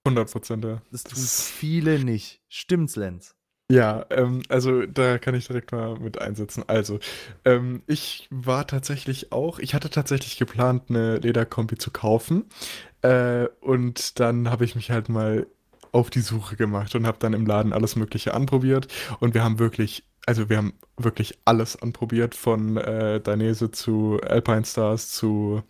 100 Prozent, ja. Das tun viele nicht. Stimmt's, Lenz? Ja, ähm, also da kann ich direkt mal mit einsetzen. Also, ähm, ich war tatsächlich auch, ich hatte tatsächlich geplant, eine Lederkombi zu kaufen. Äh, und dann habe ich mich halt mal auf die Suche gemacht und habe dann im Laden alles Mögliche anprobiert. Und wir haben wirklich, also wir haben wirklich alles anprobiert, von äh, Dainese zu Alpine Stars zu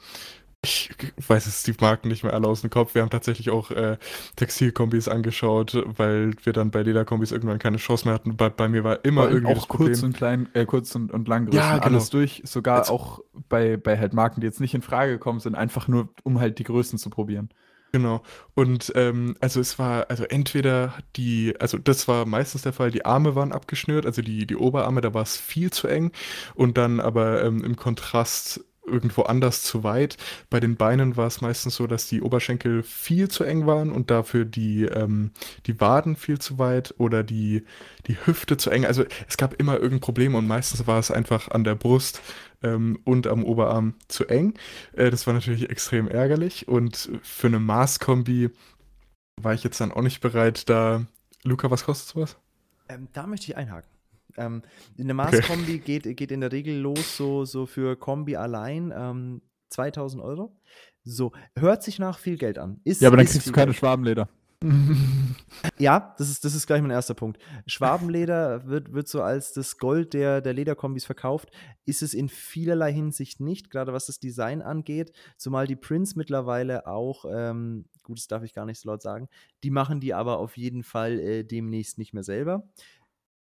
ich weiß es die Marken nicht mehr alle aus dem Kopf. Wir haben tatsächlich auch äh, Textilkombis angeschaut, weil wir dann bei Lederkombis irgendwann keine Chance mehr hatten. Bei, bei mir war immer war irgendwie auch das kurz und klein, äh, kurz und, und lang ja, genau. alles durch. Sogar Jetzt, auch bei, bei halt Marken, die jetzt nicht in Frage gekommen sind, einfach nur, um halt die Größen zu probieren. Genau. Und ähm, also es war, also entweder die, also das war meistens der Fall, die Arme waren abgeschnürt, also die, die Oberarme, da war es viel zu eng. Und dann aber ähm, im Kontrast irgendwo anders zu weit. Bei den Beinen war es meistens so, dass die Oberschenkel viel zu eng waren und dafür die, ähm, die Waden viel zu weit oder die, die Hüfte zu eng. Also es gab immer irgendein Problem und meistens war es einfach an der Brust ähm, und am Oberarm zu eng. Äh, das war natürlich extrem ärgerlich und für eine Maßkombi war ich jetzt dann auch nicht bereit, da. Luca, was kostet sowas? Ähm, da möchte ich einhaken. Ähm, eine Maßkombi okay. geht, geht in der Regel los, so, so für Kombi allein, ähm, 2000 Euro. So, hört sich nach viel Geld an. Ist, ja, aber dann kriegst du keine Geld. Schwabenleder. ja, das ist, das ist gleich mein erster Punkt. Schwabenleder wird, wird so als das Gold der, der Lederkombis verkauft. Ist es in vielerlei Hinsicht nicht, gerade was das Design angeht. Zumal die Prints mittlerweile auch, ähm, gut, das darf ich gar nicht so laut sagen, die machen die aber auf jeden Fall äh, demnächst nicht mehr selber.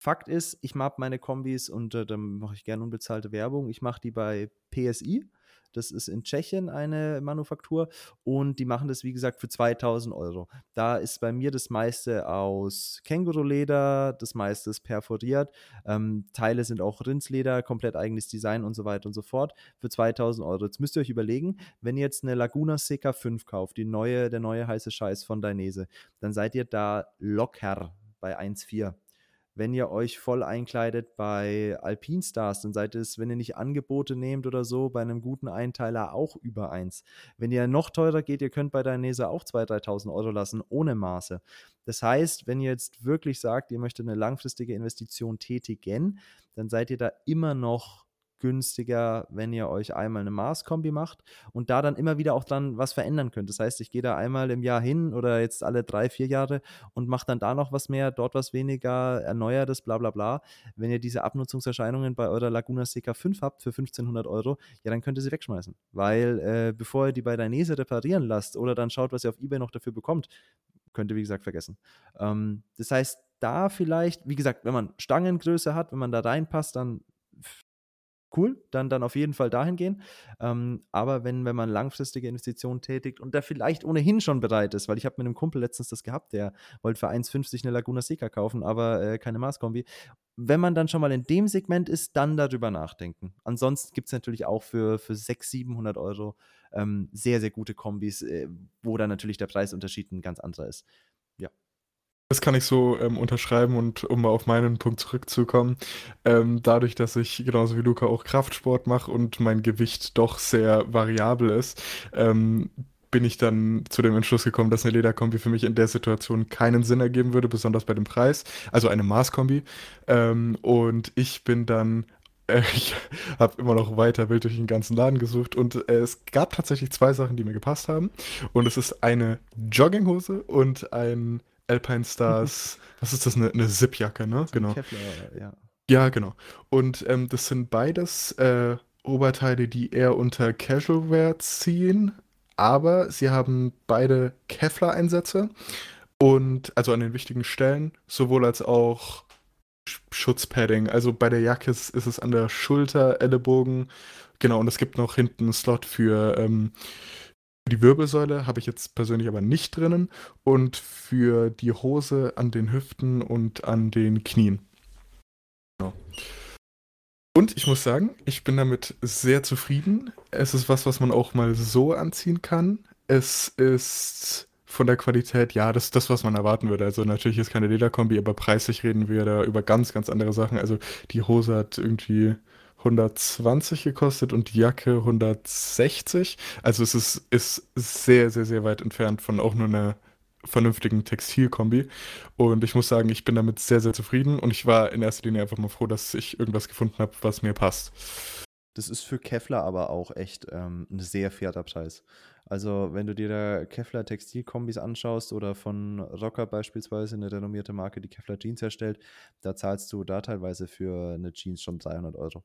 Fakt ist, ich mag meine Kombis und äh, dann mache ich gerne unbezahlte Werbung. Ich mache die bei PSI. Das ist in Tschechien eine Manufaktur und die machen das, wie gesagt, für 2000 Euro. Da ist bei mir das meiste aus Känguruleder, das meiste ist perforiert. Ähm, Teile sind auch Rindsleder, komplett eigenes Design und so weiter und so fort für 2000 Euro. Jetzt müsst ihr euch überlegen, wenn ihr jetzt eine Laguna Seca 5 kauft, die neue, der neue heiße Scheiß von Dainese, dann seid ihr da locker bei 1,4 wenn ihr euch voll einkleidet bei Alpine Stars, dann seid es, wenn ihr nicht Angebote nehmt oder so, bei einem guten Einteiler auch über eins. Wenn ihr noch teurer geht, ihr könnt bei Dainese auch 2.000, 3.000 Euro lassen, ohne Maße. Das heißt, wenn ihr jetzt wirklich sagt, ihr möchtet eine langfristige Investition tätigen, dann seid ihr da immer noch günstiger, wenn ihr euch einmal eine Maßkombi macht und da dann immer wieder auch dran was verändern könnt. Das heißt, ich gehe da einmal im Jahr hin oder jetzt alle drei, vier Jahre und mache dann da noch was mehr, dort was weniger, erneuert es, bla bla bla. Wenn ihr diese Abnutzungserscheinungen bei eurer Laguna CK5 habt für 1500 Euro, ja, dann könnt ihr sie wegschmeißen. Weil äh, bevor ihr die bei Dainese reparieren lasst oder dann schaut, was ihr auf Ebay noch dafür bekommt, könnt ihr, wie gesagt, vergessen. Ähm, das heißt, da vielleicht, wie gesagt, wenn man Stangengröße hat, wenn man da reinpasst, dann cool, dann, dann auf jeden Fall dahin gehen. Ähm, aber wenn, wenn man langfristige Investitionen tätigt und da vielleicht ohnehin schon bereit ist, weil ich habe mit einem Kumpel letztens das gehabt, der wollte für 1,50 eine Laguna Seca kaufen, aber äh, keine Maßkombi. Wenn man dann schon mal in dem Segment ist, dann darüber nachdenken. Ansonsten gibt es natürlich auch für, für 600, 700 Euro ähm, sehr, sehr gute Kombis, äh, wo dann natürlich der Preisunterschied ein ganz anderer ist. Das kann ich so ähm, unterschreiben und um mal auf meinen Punkt zurückzukommen, ähm, dadurch, dass ich genauso wie Luca auch Kraftsport mache und mein Gewicht doch sehr variabel ist, ähm, bin ich dann zu dem Entschluss gekommen, dass eine Lederkombi für mich in der Situation keinen Sinn ergeben würde, besonders bei dem Preis, also eine Maßkombi. Ähm, und ich bin dann äh, ich habe immer noch weiter wild durch den ganzen Laden gesucht und äh, es gab tatsächlich zwei Sachen, die mir gepasst haben. Und es ist eine Jogginghose und ein Alpine Stars, was ist das, eine, eine Zip-Jacke, ne? Genau. Kevlar, ja. Ja, genau. Und ähm, das sind beides äh, Oberteile, die eher unter Casual Wear ziehen, aber sie haben beide Kevlar-Einsätze und also an den wichtigen Stellen, sowohl als auch Schutzpadding. Also bei der Jacke ist, ist es an der Schulter, Ellenbogen, genau, und es gibt noch hinten einen Slot für ähm, die Wirbelsäule habe ich jetzt persönlich aber nicht drinnen und für die Hose an den Hüften und an den Knien. Genau. Und ich muss sagen, ich bin damit sehr zufrieden. Es ist was, was man auch mal so anziehen kann. Es ist von der Qualität, ja, das ist das, was man erwarten würde. Also natürlich ist keine Lederkombi, aber preislich reden wir da über ganz, ganz andere Sachen. Also die Hose hat irgendwie 120 gekostet und die Jacke 160. Also es ist, ist sehr, sehr, sehr weit entfernt von auch nur einer vernünftigen Textilkombi. Und ich muss sagen, ich bin damit sehr, sehr zufrieden und ich war in erster Linie einfach mal froh, dass ich irgendwas gefunden habe, was mir passt. Das ist für Kevlar aber auch echt ähm, ein sehr fairer Preis. Also, wenn du dir da Kevlar Textilkombis anschaust oder von Rocker beispielsweise, eine renommierte Marke, die Kevlar Jeans herstellt, da zahlst du da teilweise für eine Jeans schon 300 Euro.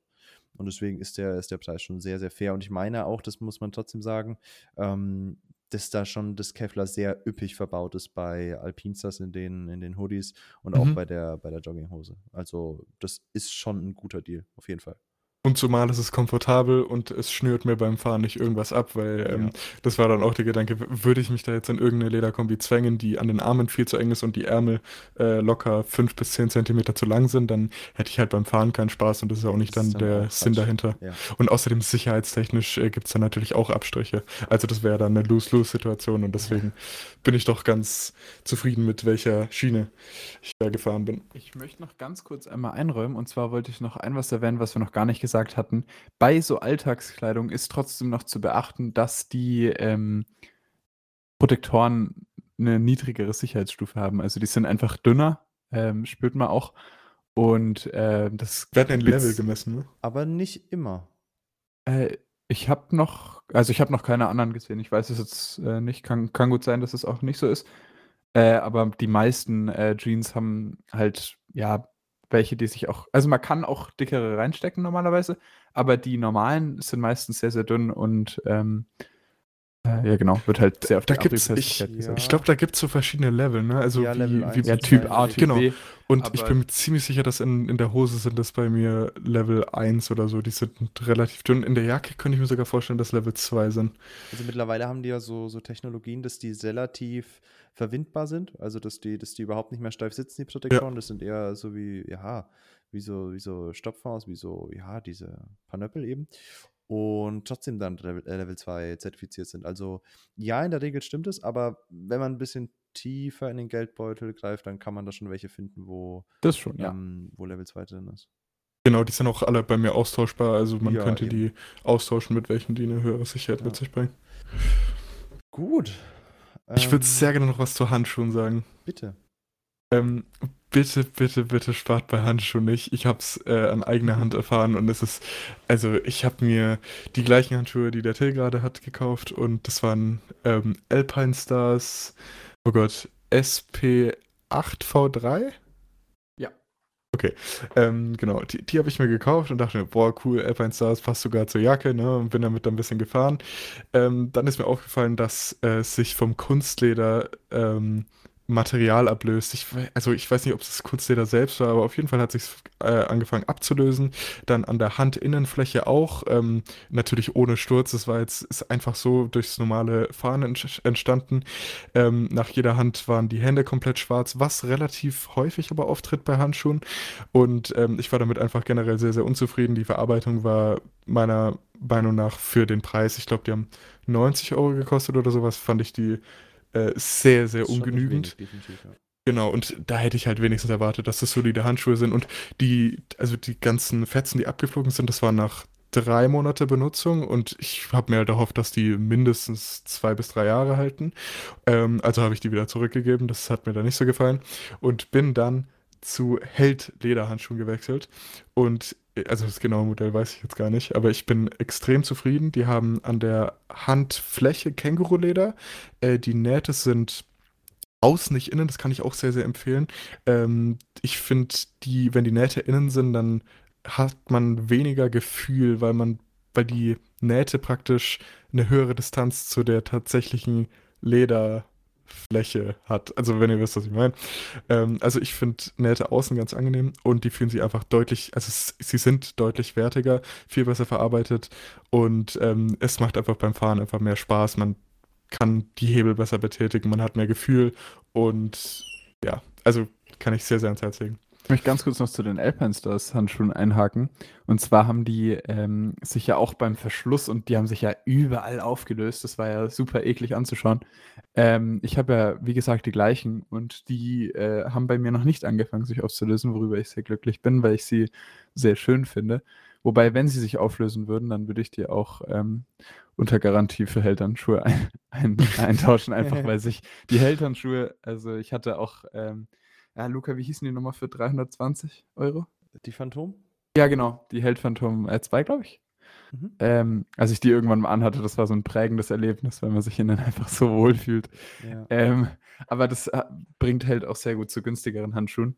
Und deswegen ist der, ist der Preis schon sehr, sehr fair. Und ich meine auch, das muss man trotzdem sagen, ähm, dass da schon das Kevlar sehr üppig verbaut ist bei Alpinstars in den, in den Hoodies und mhm. auch bei der, bei der Jogginghose. Also, das ist schon ein guter Deal, auf jeden Fall. Und zumal ist es komfortabel und es schnürt mir beim Fahren nicht irgendwas ab, weil ähm, ja. das war dann auch der Gedanke, würde ich mich da jetzt in irgendeine Lederkombi zwängen, die an den Armen viel zu eng ist und die Ärmel äh, locker fünf bis zehn Zentimeter zu lang sind, dann hätte ich halt beim Fahren keinen Spaß und das ist auch nicht dann, dann, der Sinn dahinter. Ja. Und außerdem sicherheitstechnisch äh, gibt es dann natürlich auch Abstriche. Also das wäre dann eine Lose-Lose-Situation und deswegen ja. bin ich doch ganz zufrieden mit welcher Schiene ich da gefahren bin. Ich möchte noch ganz kurz einmal einräumen und zwar wollte ich noch ein was erwähnen, was wir noch gar nicht gesagt gesagt hatten, bei so Alltagskleidung ist trotzdem noch zu beachten, dass die ähm, Protektoren eine niedrigere Sicherheitsstufe haben. Also die sind einfach dünner, ähm, spürt man auch. Und äh, das wird ein Level gemessen, ne? Aber nicht immer. Äh, ich habe noch, also ich habe noch keine anderen gesehen. Ich weiß es jetzt äh, nicht. Kann, kann gut sein, dass es auch nicht so ist. Äh, aber die meisten äh, Jeans haben halt ja welche, die sich auch, also man kann auch dickere reinstecken normalerweise, aber die normalen sind meistens sehr, sehr dünn und ähm, äh, ja, genau, wird halt sehr auf da gibt's, ich, ja. ich glaube, da gibt es so verschiedene Level, ne? Also ja, wie, wie ja, Typ A, Typ genau. B. Und ich bin mir ziemlich sicher, dass in, in der Hose sind das bei mir Level 1 oder so. Die sind relativ dünn. In der Jacke könnte ich mir sogar vorstellen, dass Level 2 sind. Also mittlerweile haben die ja so, so Technologien, dass die relativ verwindbar sind. Also dass die, dass die überhaupt nicht mehr steif sitzen, die Protektoren. Ja. Das sind eher so wie, ja, wie so, wie so Stopfers, wie so, ja, diese Panöppel eben. Und trotzdem dann Level 2 äh, zertifiziert sind. Also ja, in der Regel stimmt es, aber wenn man ein bisschen tiefer in den Geldbeutel greift, dann kann man da schon welche finden, wo, das schon, ja. ähm, wo Level 2 drin ist. Genau, die sind auch alle bei mir austauschbar. Also man ja, könnte eben. die austauschen mit welchen, die eine höhere Sicherheit ja. mit sich bringen. Gut. Ich würde ähm, sehr gerne noch was zu Handschuhen sagen. Bitte. Ähm, bitte, bitte, bitte spart bei Handschuhen nicht. Ich habe es äh, an eigener Hand erfahren und es ist, also ich habe mir die gleichen Handschuhe, die der Till gerade hat, gekauft und das waren ähm, Alpine Stars, oh Gott, SP8V3? Okay, ähm, genau, die, die habe ich mir gekauft und dachte mir, boah, cool, Alpine Stars passt sogar zur Jacke, ne, und bin damit ein bisschen gefahren. Ähm, dann ist mir aufgefallen, dass äh, sich vom Kunstleder ähm, Material ablöst. Ich, also ich weiß nicht, ob es Kunstleder selbst war, aber auf jeden Fall hat sich äh, angefangen abzulösen. Dann an der Handinnenfläche auch, ähm, natürlich ohne Sturz. Das war jetzt ist einfach so durchs normale Fahren entstanden. Ähm, nach jeder Hand waren die Hände komplett schwarz, was relativ häufig aber auftritt bei Handschuhen. Und ähm, ich war damit einfach generell sehr, sehr unzufrieden. Die Verarbeitung war meiner Meinung nach für den Preis, ich glaube, die haben 90 Euro gekostet oder sowas, fand ich die äh, sehr, sehr ungenügend. Genau, und da hätte ich halt wenigstens erwartet, dass das solide Handschuhe sind. Und die, also die ganzen Fetzen, die abgeflogen sind, das war nach drei Monate Benutzung. Und ich habe mir halt erhofft, dass die mindestens zwei bis drei Jahre halten. Ähm, also habe ich die wieder zurückgegeben, das hat mir da nicht so gefallen. Und bin dann zu Held Lederhandschuhen gewechselt. Und also das genaue Modell weiß ich jetzt gar nicht, aber ich bin extrem zufrieden. Die haben an der Handfläche Känguruleder. Äh, die Nähte sind außen, nicht innen. Das kann ich auch sehr, sehr empfehlen. Ähm, ich finde, die, wenn die Nähte innen sind, dann hat man weniger Gefühl, weil man, weil die Nähte praktisch eine höhere Distanz zu der tatsächlichen Leder Fläche hat. Also wenn ihr wisst, was ich meine. Ähm, also ich finde Nähte außen ganz angenehm und die fühlen sich einfach deutlich, also sie sind deutlich wertiger, viel besser verarbeitet und ähm, es macht einfach beim Fahren einfach mehr Spaß. Man kann die Hebel besser betätigen, man hat mehr Gefühl und ja, also kann ich sehr, sehr ans Herz legen. Ich möchte ganz kurz noch zu den Alpine-Stars Handschuhen einhaken. Und zwar haben die ähm, sich ja auch beim Verschluss und die haben sich ja überall aufgelöst. Das war ja super eklig anzuschauen. Ähm, ich habe ja, wie gesagt, die gleichen und die äh, haben bei mir noch nicht angefangen, sich aufzulösen, worüber ich sehr glücklich bin, weil ich sie sehr schön finde. Wobei, wenn sie sich auflösen würden, dann würde ich die auch ähm, unter Garantie für Heldhandschuhe ein, ein, eintauschen, einfach weil sich die Heldhandschuhe, also ich hatte auch, ähm, ja, Luca, wie hießen die nochmal für 320 Euro? Die Phantom? Ja, genau, die Held Phantom äh, 2, glaube ich. Mhm. Ähm, als ich die irgendwann mal anhatte, das war so ein prägendes Erlebnis, weil man sich in denen einfach so wohl fühlt. Ja. Ähm, aber das äh, bringt Held auch sehr gut zu günstigeren Handschuhen.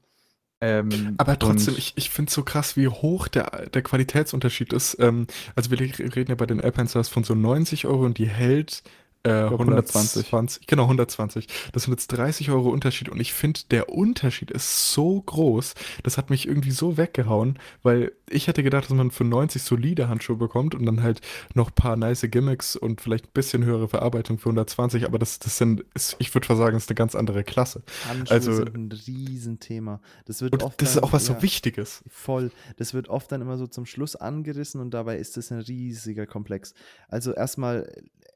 Ähm, Aber trotzdem, ich, ich finde es so krass, wie hoch der, der Qualitätsunterschied ist. Ähm, also wir reden ja bei den Alpine Stars von so 90 Euro und die hält äh, 120. 120. Genau, 120. Das sind jetzt 30 Euro Unterschied und ich finde, der Unterschied ist so groß. Das hat mich irgendwie so weggehauen, weil ich hätte gedacht, dass man für 90 solide Handschuhe bekommt und dann halt noch ein paar nice Gimmicks und vielleicht ein bisschen höhere Verarbeitung für 120, aber das, das sind, ist, ich würde sagen, das ist eine ganz andere Klasse. Handschuhe also, sind ein Riesenthema. Das wird oft das dann, ist auch was ja, so Wichtiges. Voll. Das wird oft dann immer so zum Schluss angerissen und dabei ist es ein riesiger Komplex. Also erstmal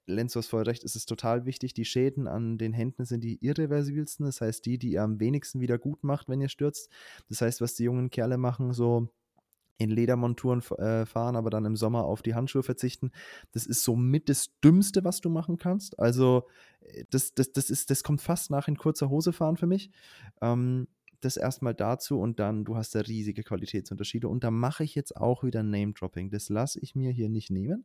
Lenz, du hast voll recht, es ist total wichtig. Die Schäden an den Händen sind die irreversibelsten. Das heißt, die, die ihr am wenigsten wieder gut macht, wenn ihr stürzt. Das heißt, was die jungen Kerle machen, so in Ledermonturen äh, fahren, aber dann im Sommer auf die Handschuhe verzichten. Das ist somit das Dümmste, was du machen kannst. Also, äh, das, das, das, ist, das kommt fast nach in kurzer Hose fahren für mich. Ähm, das erstmal dazu und dann, du hast da riesige Qualitätsunterschiede. Und da mache ich jetzt auch wieder Name-Dropping. Das lasse ich mir hier nicht nehmen.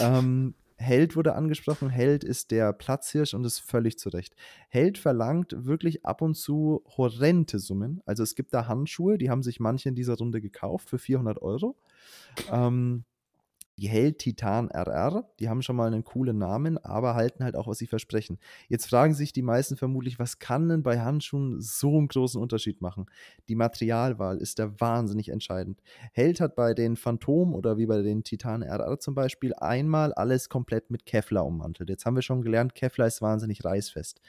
Ähm, Held wurde angesprochen. Held ist der Platzhirsch und ist völlig zurecht. Held verlangt wirklich ab und zu horrende Summen. Also es gibt da Handschuhe, die haben sich manche in dieser Runde gekauft für 400 Euro. Ähm, die Held Titan RR, die haben schon mal einen coolen Namen, aber halten halt auch, was sie versprechen. Jetzt fragen sich die meisten vermutlich, was kann denn bei Handschuhen so einen großen Unterschied machen? Die Materialwahl ist da wahnsinnig entscheidend. Held hat bei den Phantom oder wie bei den Titan RR zum Beispiel einmal alles komplett mit Kevlar ummantelt. Jetzt haben wir schon gelernt, Kevlar ist wahnsinnig reißfest.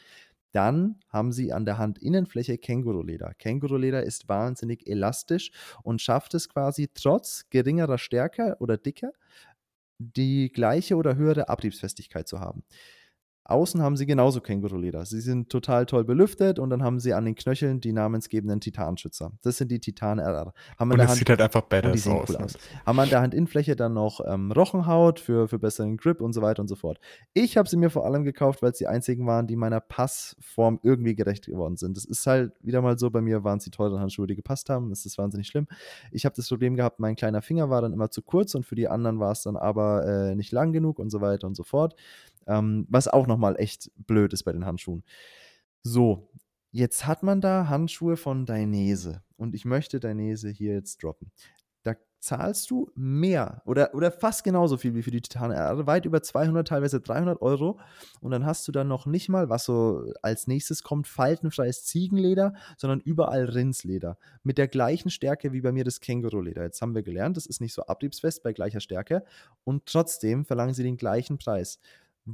Dann haben sie an der Handinnenfläche Känguruleder. Känguruleder ist wahnsinnig elastisch und schafft es quasi trotz geringerer Stärke oder Dicke die gleiche oder höhere Abriebsfestigkeit zu haben. Außen haben sie genauso Känguruleder. Sie sind total toll belüftet und dann haben sie an den Knöcheln die namensgebenden Titanschützer. Das sind die Titan RR. Haben und das Hand, sieht halt einfach badass aus, cool aus. Haben an der Handinnenfläche dann noch ähm, Rochenhaut für, für besseren Grip und so weiter und so fort. Ich habe sie mir vor allem gekauft, weil es die einzigen waren, die meiner Passform irgendwie gerecht geworden sind. Das ist halt wieder mal so, bei mir waren es die teuren Handschuhe, die gepasst haben. Das ist wahnsinnig schlimm. Ich habe das Problem gehabt, mein kleiner Finger war dann immer zu kurz und für die anderen war es dann aber äh, nicht lang genug und so weiter und so fort. Ähm, was auch nochmal echt blöd ist bei den Handschuhen. So, jetzt hat man da Handschuhe von Dainese und ich möchte Dainese hier jetzt droppen. Da zahlst du mehr oder, oder fast genauso viel wie für die Titan R, weit über 200, teilweise 300 Euro und dann hast du dann noch nicht mal, was so als nächstes kommt, faltenfreies Ziegenleder, sondern überall Rindsleder mit der gleichen Stärke wie bei mir das Känguruleder. Jetzt haben wir gelernt, das ist nicht so abriebsfest bei gleicher Stärke und trotzdem verlangen sie den gleichen Preis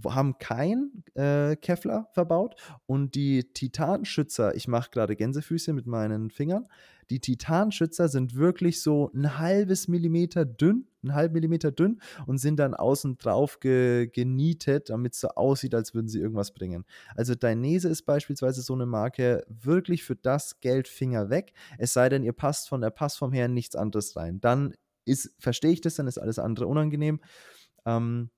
haben kein äh, Kevlar verbaut und die Titanschützer, ich mache gerade Gänsefüße mit meinen Fingern, die Titanschützer sind wirklich so ein halbes Millimeter dünn, ein halb Millimeter dünn und sind dann außen drauf ge genietet, damit es so aussieht, als würden sie irgendwas bringen. Also Dainese ist beispielsweise so eine Marke, wirklich für das Geld Finger weg, es sei denn, ihr passt von der Passform her nichts anderes rein. Dann verstehe ich das, dann ist alles andere unangenehm. Ähm,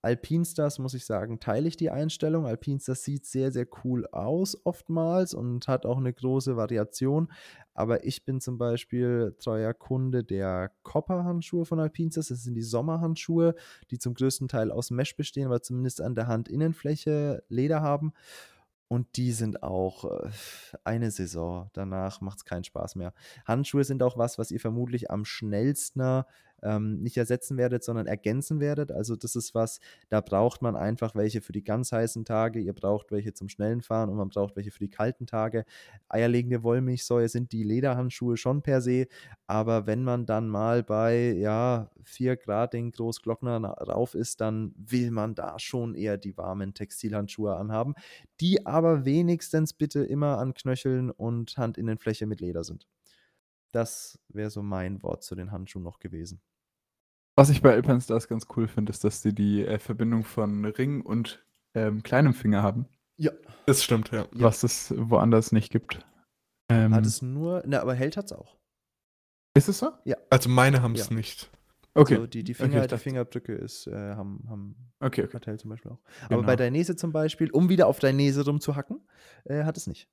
Alpinstars, muss ich sagen, teile ich die Einstellung. Alpinstars sieht sehr, sehr cool aus oftmals und hat auch eine große Variation. Aber ich bin zum Beispiel treuer Kunde der Copper-Handschuhe von Alpinstars. Das sind die Sommerhandschuhe, die zum größten Teil aus Mesh bestehen, aber zumindest an der Handinnenfläche Leder haben. Und die sind auch äh, eine Saison. Danach macht es keinen Spaß mehr. Handschuhe sind auch was, was ihr vermutlich am schnellsten ähm, nicht ersetzen werdet, sondern ergänzen werdet. Also das ist was, da braucht man einfach welche für die ganz heißen Tage, ihr braucht welche zum schnellen Fahren und man braucht welche für die kalten Tage. Eierlegende Wollmilchsäue sind die Lederhandschuhe schon per se, aber wenn man dann mal bei ja 4 Grad den Großglockner rauf ist, dann will man da schon eher die warmen Textilhandschuhe anhaben, die aber wenigstens bitte immer an Knöcheln und Handinnenfläche mit Leder sind. Das wäre so mein Wort zu den Handschuhen noch gewesen. Was ich bei Alpenstars ganz cool finde, ist, dass sie die äh, Verbindung von Ring und ähm, kleinem Finger haben. Ja. Das stimmt, ja. Was es woanders nicht gibt. Ähm, hat es nur, na, aber Held hat es auch. Ist es so? Ja. Also meine haben es ja. nicht. Okay. Also die, die, Finger, okay, die Fingerabdrücke ist, äh, haben, haben okay, okay. Hotel zum Beispiel auch. Genau. Aber bei Dainese zum Beispiel, um wieder auf Dainese rumzuhacken, äh, hat es nicht.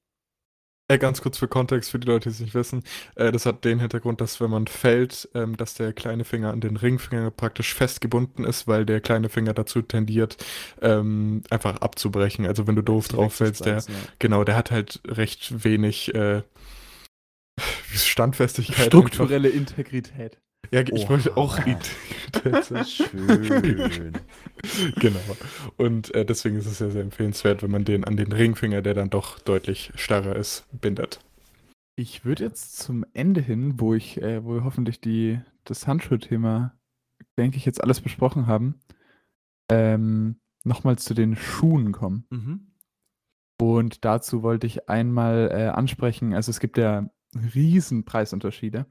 Äh, ganz kurz für Kontext, für die Leute, die es nicht wissen. Äh, das hat den Hintergrund, dass wenn man fällt, ähm, dass der kleine Finger an den Ringfinger praktisch festgebunden ist, weil der kleine Finger dazu tendiert, ähm, einfach abzubrechen. Also wenn du doof drauf fällst, der, ja. genau, der hat halt recht wenig äh, Standfestigkeit. Strukturelle einfach. Integrität. Ja, ich Oha. wollte auch Integrität. Schön. genau. Und äh, deswegen ist es ja sehr empfehlenswert, wenn man den an den Ringfinger, der dann doch deutlich starrer ist, bindet. Ich würde jetzt zum Ende hin, wo ich, äh, wo wir hoffentlich die, das Handschuhthema, denke ich, jetzt alles besprochen haben, ähm, nochmal zu den Schuhen kommen. Mhm. Und dazu wollte ich einmal äh, ansprechen, also es gibt ja riesen Preisunterschiede.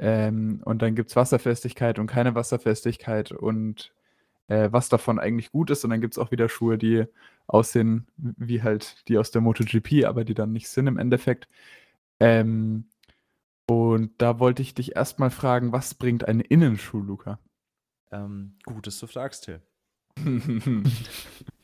Ähm, und dann gibt es Wasserfestigkeit und keine Wasserfestigkeit und äh, was davon eigentlich gut ist. Und dann gibt es auch wieder Schuhe, die aussehen wie halt die aus der MotoGP, aber die dann nicht sind im Endeffekt. Ähm, und da wollte ich dich erstmal fragen, was bringt ein Innenschuh, Luca? Ähm, gut, dass du fragst, Till.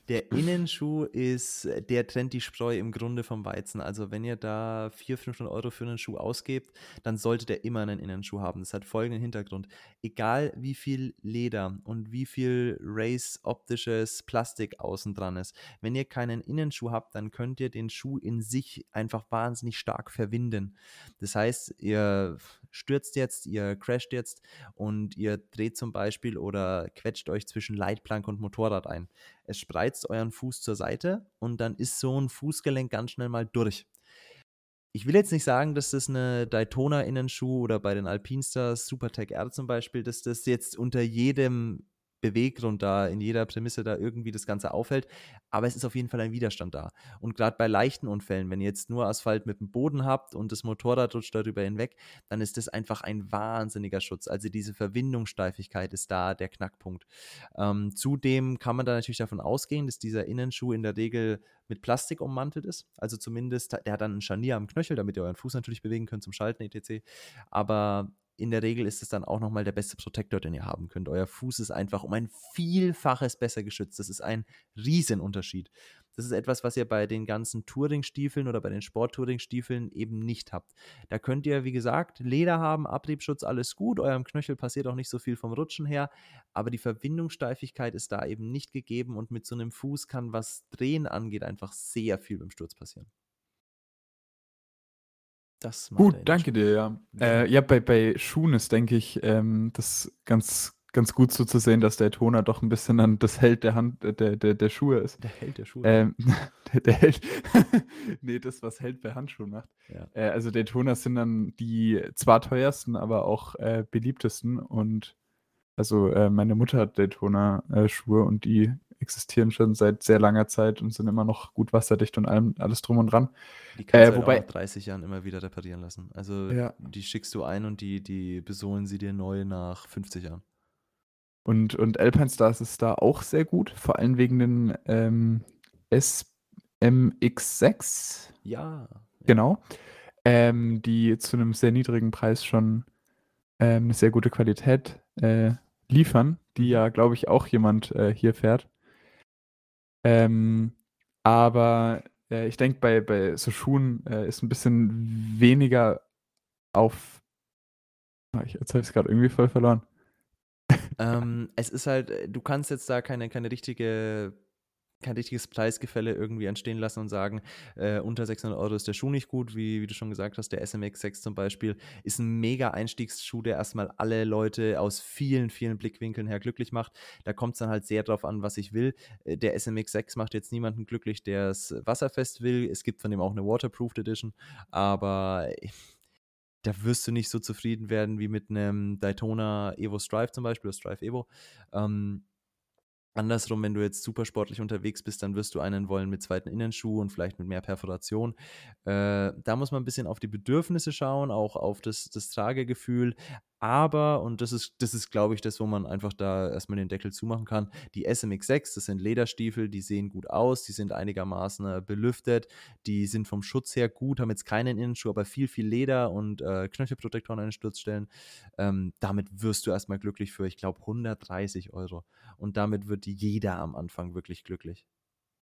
Der Innenschuh ist, der trennt die Spreu im Grunde vom Weizen. Also wenn ihr da 400, 500 Euro für einen Schuh ausgebt, dann sollte der immer einen Innenschuh haben. Das hat folgenden Hintergrund. Egal wie viel Leder und wie viel Race-optisches Plastik außen dran ist, wenn ihr keinen Innenschuh habt, dann könnt ihr den Schuh in sich einfach wahnsinnig stark verwinden. Das heißt, ihr stürzt jetzt, ihr crasht jetzt und ihr dreht zum Beispiel oder quetscht euch zwischen Leitplank und Motorrad ein. Es spreizt euren Fuß zur Seite und dann ist so ein Fußgelenk ganz schnell mal durch. Ich will jetzt nicht sagen, dass das eine Daytona Innenschuh oder bei den Alpinstars Supertech R zum Beispiel, dass das jetzt unter jedem Beweggrund da, in jeder Prämisse da irgendwie das Ganze auffällt. Aber es ist auf jeden Fall ein Widerstand da. Und gerade bei leichten Unfällen, wenn ihr jetzt nur Asphalt mit dem Boden habt und das Motorrad rutscht darüber hinweg, dann ist das einfach ein wahnsinniger Schutz. Also diese Verbindungssteifigkeit ist da der Knackpunkt. Ähm, zudem kann man da natürlich davon ausgehen, dass dieser Innenschuh in der Regel mit Plastik ummantelt ist. Also zumindest, der hat dann ein Scharnier am Knöchel, damit ihr euren Fuß natürlich bewegen könnt zum Schalten, etc. Aber in der Regel ist es dann auch nochmal der beste Protektor, den ihr haben könnt. Euer Fuß ist einfach um ein Vielfaches besser geschützt. Das ist ein Riesenunterschied. Das ist etwas, was ihr bei den ganzen Touringstiefeln oder bei den Sport-Touringstiefeln eben nicht habt. Da könnt ihr, wie gesagt, Leder haben, Abriebschutz, alles gut. Eurem Knöchel passiert auch nicht so viel vom Rutschen her, aber die Verbindungssteifigkeit ist da eben nicht gegeben und mit so einem Fuß kann, was Drehen angeht, einfach sehr viel beim Sturz passieren. Das Gut, danke dir, ja. Äh, ja, bei, bei Schuhen ist, denke ich, ähm, das ganz, ganz gut so zu sehen, dass der Toner doch ein bisschen dann das Held der Hand, äh, der, der, der Schuhe ist. Der Held der Schuhe. Ähm, der, der Held. nee, das, was Held bei Handschuhen macht. Ja. Äh, also Toner sind dann die zwar teuersten, aber auch äh, beliebtesten. Und also äh, meine Mutter hat Daytona-Schuhe und die existieren schon seit sehr langer Zeit und sind immer noch gut wasserdicht und allem, alles drum und dran. Die kannst äh, du halt wobei, nach 30 Jahren immer wieder reparieren lassen. Also ja. die schickst du ein und die, die besohlen sie dir neu nach 50 Jahren. Und, und Alpine Stars ist da auch sehr gut, vor allem wegen den ähm, SMX6. Ja. Genau. Ähm, die zu einem sehr niedrigen Preis schon ähm, eine sehr gute Qualität äh, liefern, die ja, glaube ich, auch jemand äh, hier fährt. Ähm, aber äh, ich denke, bei, bei so Schuhen äh, ist ein bisschen weniger auf. Ah, ich jetzt habe es gerade irgendwie voll verloren. Ähm, es ist halt, äh, du kannst jetzt da keine, keine richtige kein richtiges Preisgefälle irgendwie entstehen lassen und sagen, äh, unter 600 Euro ist der Schuh nicht gut, wie, wie du schon gesagt hast, der SMX 6 zum Beispiel ist ein mega Einstiegsschuh, der erstmal alle Leute aus vielen, vielen Blickwinkeln her glücklich macht. Da kommt es dann halt sehr drauf an, was ich will. Äh, der SMX 6 macht jetzt niemanden glücklich, der es wasserfest will. Es gibt von dem auch eine Waterproofed Edition, aber da wirst du nicht so zufrieden werden wie mit einem Daytona Evo Strive zum Beispiel, oder Strive Evo. Ähm, Andersrum, wenn du jetzt super sportlich unterwegs bist, dann wirst du einen wollen mit zweiten Innenschuh und vielleicht mit mehr Perforation. Äh, da muss man ein bisschen auf die Bedürfnisse schauen, auch auf das, das Tragegefühl. Aber, und das ist, das ist, glaube ich, das, wo man einfach da erstmal den Deckel zumachen kann, die SMX6, das sind Lederstiefel, die sehen gut aus, die sind einigermaßen äh, belüftet, die sind vom Schutz her gut, haben jetzt keinen Innenschuh, aber viel, viel Leder und äh, Knöchelprotektoren an den Sturzstellen. Ähm, damit wirst du erstmal glücklich für, ich glaube, 130 Euro. Und damit wird jeder am Anfang wirklich glücklich.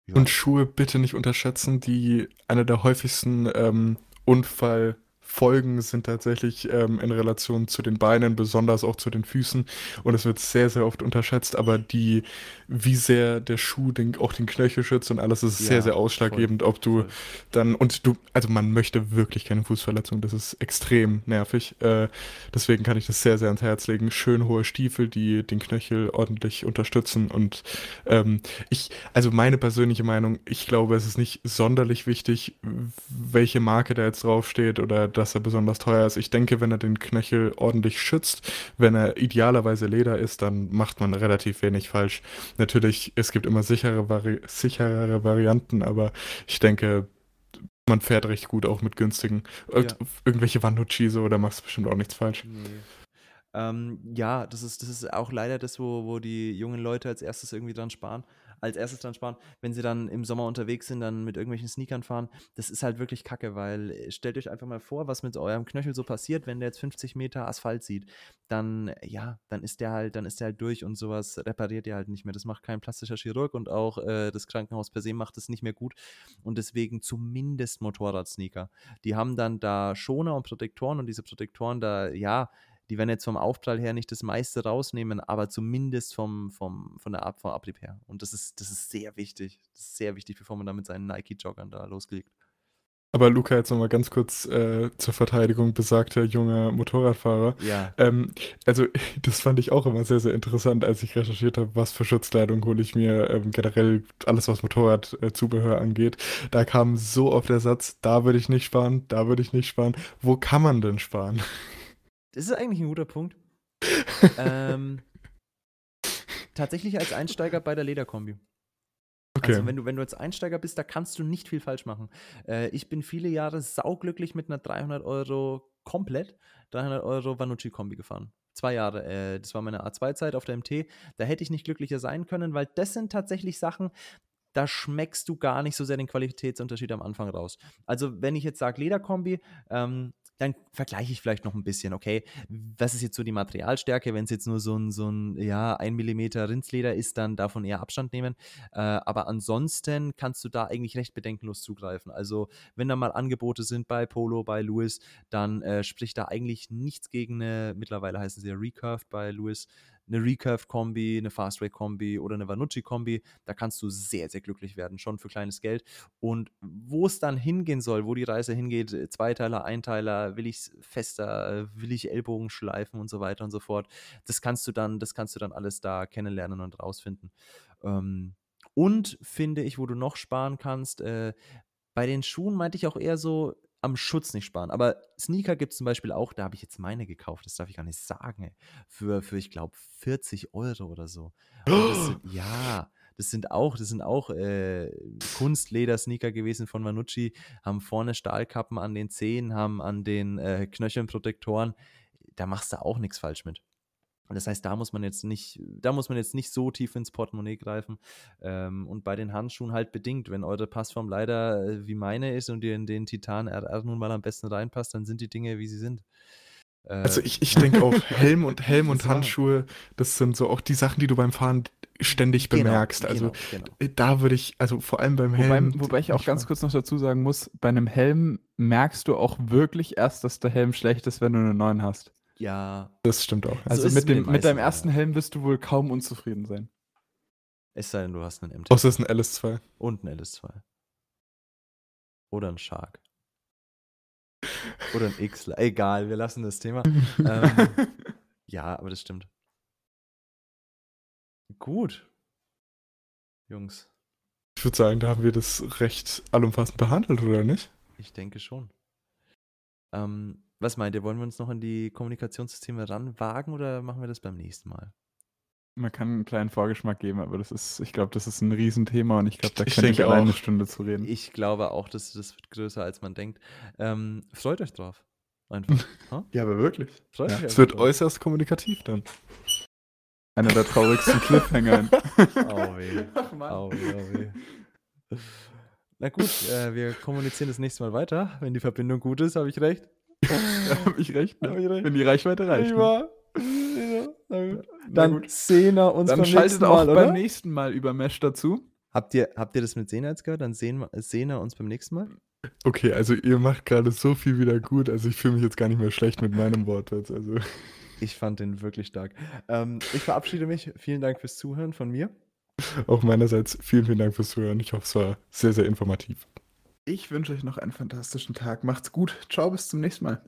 Ja. Und Schuhe bitte nicht unterschätzen, die eine der häufigsten ähm, Unfall- Folgen sind tatsächlich ähm, in Relation zu den Beinen, besonders auch zu den Füßen. Und es wird sehr, sehr oft unterschätzt, aber die, wie sehr der Schuh den, auch den Knöchel schützt und alles ist ja, sehr, sehr ausschlaggebend, voll, ob du voll. dann, und du, also man möchte wirklich keine Fußverletzung, das ist extrem nervig. Äh, deswegen kann ich das sehr, sehr ans Herz legen. Schön hohe Stiefel, die den Knöchel ordentlich unterstützen. Und ähm, ich, also meine persönliche Meinung, ich glaube, es ist nicht sonderlich wichtig, welche Marke da jetzt draufsteht oder dass er besonders teuer ist. Ich denke, wenn er den Knöchel ordentlich schützt, wenn er idealerweise Leder ist, dann macht man relativ wenig falsch. Natürlich, es gibt immer sichere Vari sicherere Varianten, aber ich denke, man fährt recht gut auch mit günstigen. Ja. Irgendwelche Vanducci so, da machst du bestimmt auch nichts falsch. Nee. Ähm, ja, das ist, das ist auch leider das, wo, wo die jungen Leute als erstes irgendwie dran sparen als erstes dann sparen. Wenn sie dann im Sommer unterwegs sind, dann mit irgendwelchen Sneakern fahren, das ist halt wirklich kacke, weil äh, stellt euch einfach mal vor, was mit eurem Knöchel so passiert, wenn der jetzt 50 Meter Asphalt sieht. Dann, ja, dann ist der halt, dann ist der halt durch und sowas repariert ihr halt nicht mehr. Das macht kein plastischer Chirurg und auch äh, das Krankenhaus per se macht es nicht mehr gut. Und deswegen zumindest Motorradsneaker. Die haben dann da Schoner und Protektoren und diese Protektoren da, ja, die werden jetzt vom Aufprall her nicht das meiste rausnehmen, aber zumindest vom, vom, von der Ab vom Abrieb her. Und das ist, das ist sehr wichtig. Das ist sehr wichtig, bevor man da mit seinen Nike-Joggern da loslegt. Aber Luca, jetzt nochmal ganz kurz äh, zur Verteidigung besagter junger Motorradfahrer. Ja. Ähm, also, das fand ich auch immer sehr, sehr interessant, als ich recherchiert habe, was für Schutzkleidung hole ich mir, ähm, generell alles, was Motorradzubehör äh, angeht. Da kam so oft der Satz, da würde ich nicht sparen, da würde ich nicht sparen. Wo kann man denn sparen? Das ist eigentlich ein guter Punkt. ähm, tatsächlich als Einsteiger bei der Lederkombi. Okay. Also wenn du, wenn du als Einsteiger bist, da kannst du nicht viel falsch machen. Äh, ich bin viele Jahre sauglücklich mit einer 300 Euro komplett, 300 Euro Vanucci-Kombi gefahren. Zwei Jahre. Äh, das war meine A2-Zeit auf der MT. Da hätte ich nicht glücklicher sein können, weil das sind tatsächlich Sachen, da schmeckst du gar nicht so sehr den Qualitätsunterschied am Anfang raus. Also wenn ich jetzt sage Lederkombi, ähm, dann vergleiche ich vielleicht noch ein bisschen, okay, was ist jetzt so die Materialstärke? Wenn es jetzt nur so ein, so ein, ja, ein Millimeter Rindsleder ist, dann davon eher Abstand nehmen. Äh, aber ansonsten kannst du da eigentlich recht bedenkenlos zugreifen. Also, wenn da mal Angebote sind bei Polo, bei Lewis, dann äh, spricht da eigentlich nichts gegen eine, mittlerweile heißen sie ja Recurved bei Lewis, eine Recurve-Kombi, eine Fastrate-Kombi oder eine Vanucci-Kombi. Da kannst du sehr, sehr glücklich werden, schon für kleines Geld. Und wo es dann hingehen soll, wo die Reise hingeht, äh, Zweiteiler, Einteiler, will ich es fester, äh, will ich Ellbogen schleifen und so weiter und so fort. Das kannst du dann, das kannst du dann alles da kennenlernen und rausfinden. Ähm, und finde ich, wo du noch sparen kannst, äh, bei den Schuhen meinte ich auch eher so, am Schutz nicht sparen. Aber Sneaker gibt es zum Beispiel auch, da habe ich jetzt meine gekauft, das darf ich gar nicht sagen, ey. Für, für ich glaube, 40 Euro oder so. Das sind, ja, das sind auch, das sind auch äh, Kunstleder-Sneaker gewesen von Manucci, haben vorne Stahlkappen an den Zehen, haben an den äh, Knöcheln Protektoren. Da machst du auch nichts falsch mit. Das heißt, da muss man jetzt nicht, da muss man jetzt nicht so tief ins Portemonnaie greifen. Ähm, und bei den Handschuhen halt bedingt. Wenn eure Passform leider äh, wie meine ist und ihr in den Titan RR nun mal am besten reinpasst, dann sind die Dinge, wie sie sind. Äh, also ich, ich denke auch, Helm und Helm und Handschuhe, das sind so auch die Sachen, die du beim Fahren ständig genau, bemerkst. also genau, genau. da würde ich, also vor allem beim Helm. Wobei, wobei ich auch ganz kurz noch dazu sagen muss, bei einem Helm merkst du auch wirklich erst, dass der Helm schlecht ist, wenn du einen neuen hast. Ja. Das stimmt auch. Also so mit, dem, mit deinem ersten Helm wirst du wohl kaum unzufrieden sein. Es sei denn, du hast einen MT. Außer es ist ein LS2. Und ein LS2. Oder ein Shark. Oder ein X. Egal, wir lassen das Thema. ähm, ja, aber das stimmt. Gut. Jungs. Ich würde sagen, da haben wir das recht allumfassend behandelt, oder nicht? Ich denke schon. Ähm, was meint ihr? Wollen wir uns noch an die Kommunikationssysteme ranwagen oder machen wir das beim nächsten Mal? Man kann einen kleinen Vorgeschmack geben, aber das ist, ich glaube, das ist ein Riesenthema und ich glaube, da könnte ich alleine eine Stunde zu reden. Ich glaube auch, dass das wird größer, als man denkt. Ähm, freut euch drauf. Einfach. ja, aber wirklich. Freut ja. Es wird drauf. äußerst kommunikativ dann. Einer der traurigsten Cliffhanger. oh weh. Ach. Oh weh, oh weh. Na gut, äh, wir kommunizieren das nächste Mal weiter. Wenn die Verbindung gut ist, habe ich recht. habe ich recht, ne? ich recht. Wenn die Reichweite reicht. Ich war. Ja, dann sehen wir uns dann beim nächsten Mal, auch oder? beim nächsten Mal über Mesh dazu. Habt ihr, habt ihr das mit Sena jetzt gehört? Dann sehen, wir uns beim nächsten Mal. Okay, also ihr macht gerade so viel wieder gut. Also ich fühle mich jetzt gar nicht mehr schlecht mit meinem Wortwitz. Also. Ich fand den wirklich stark. Ähm, ich verabschiede mich. Vielen Dank fürs Zuhören von mir. Auch meinerseits vielen, vielen Dank fürs Zuhören. Ich hoffe, es war sehr, sehr informativ. Ich wünsche euch noch einen fantastischen Tag. Macht's gut. Ciao, bis zum nächsten Mal.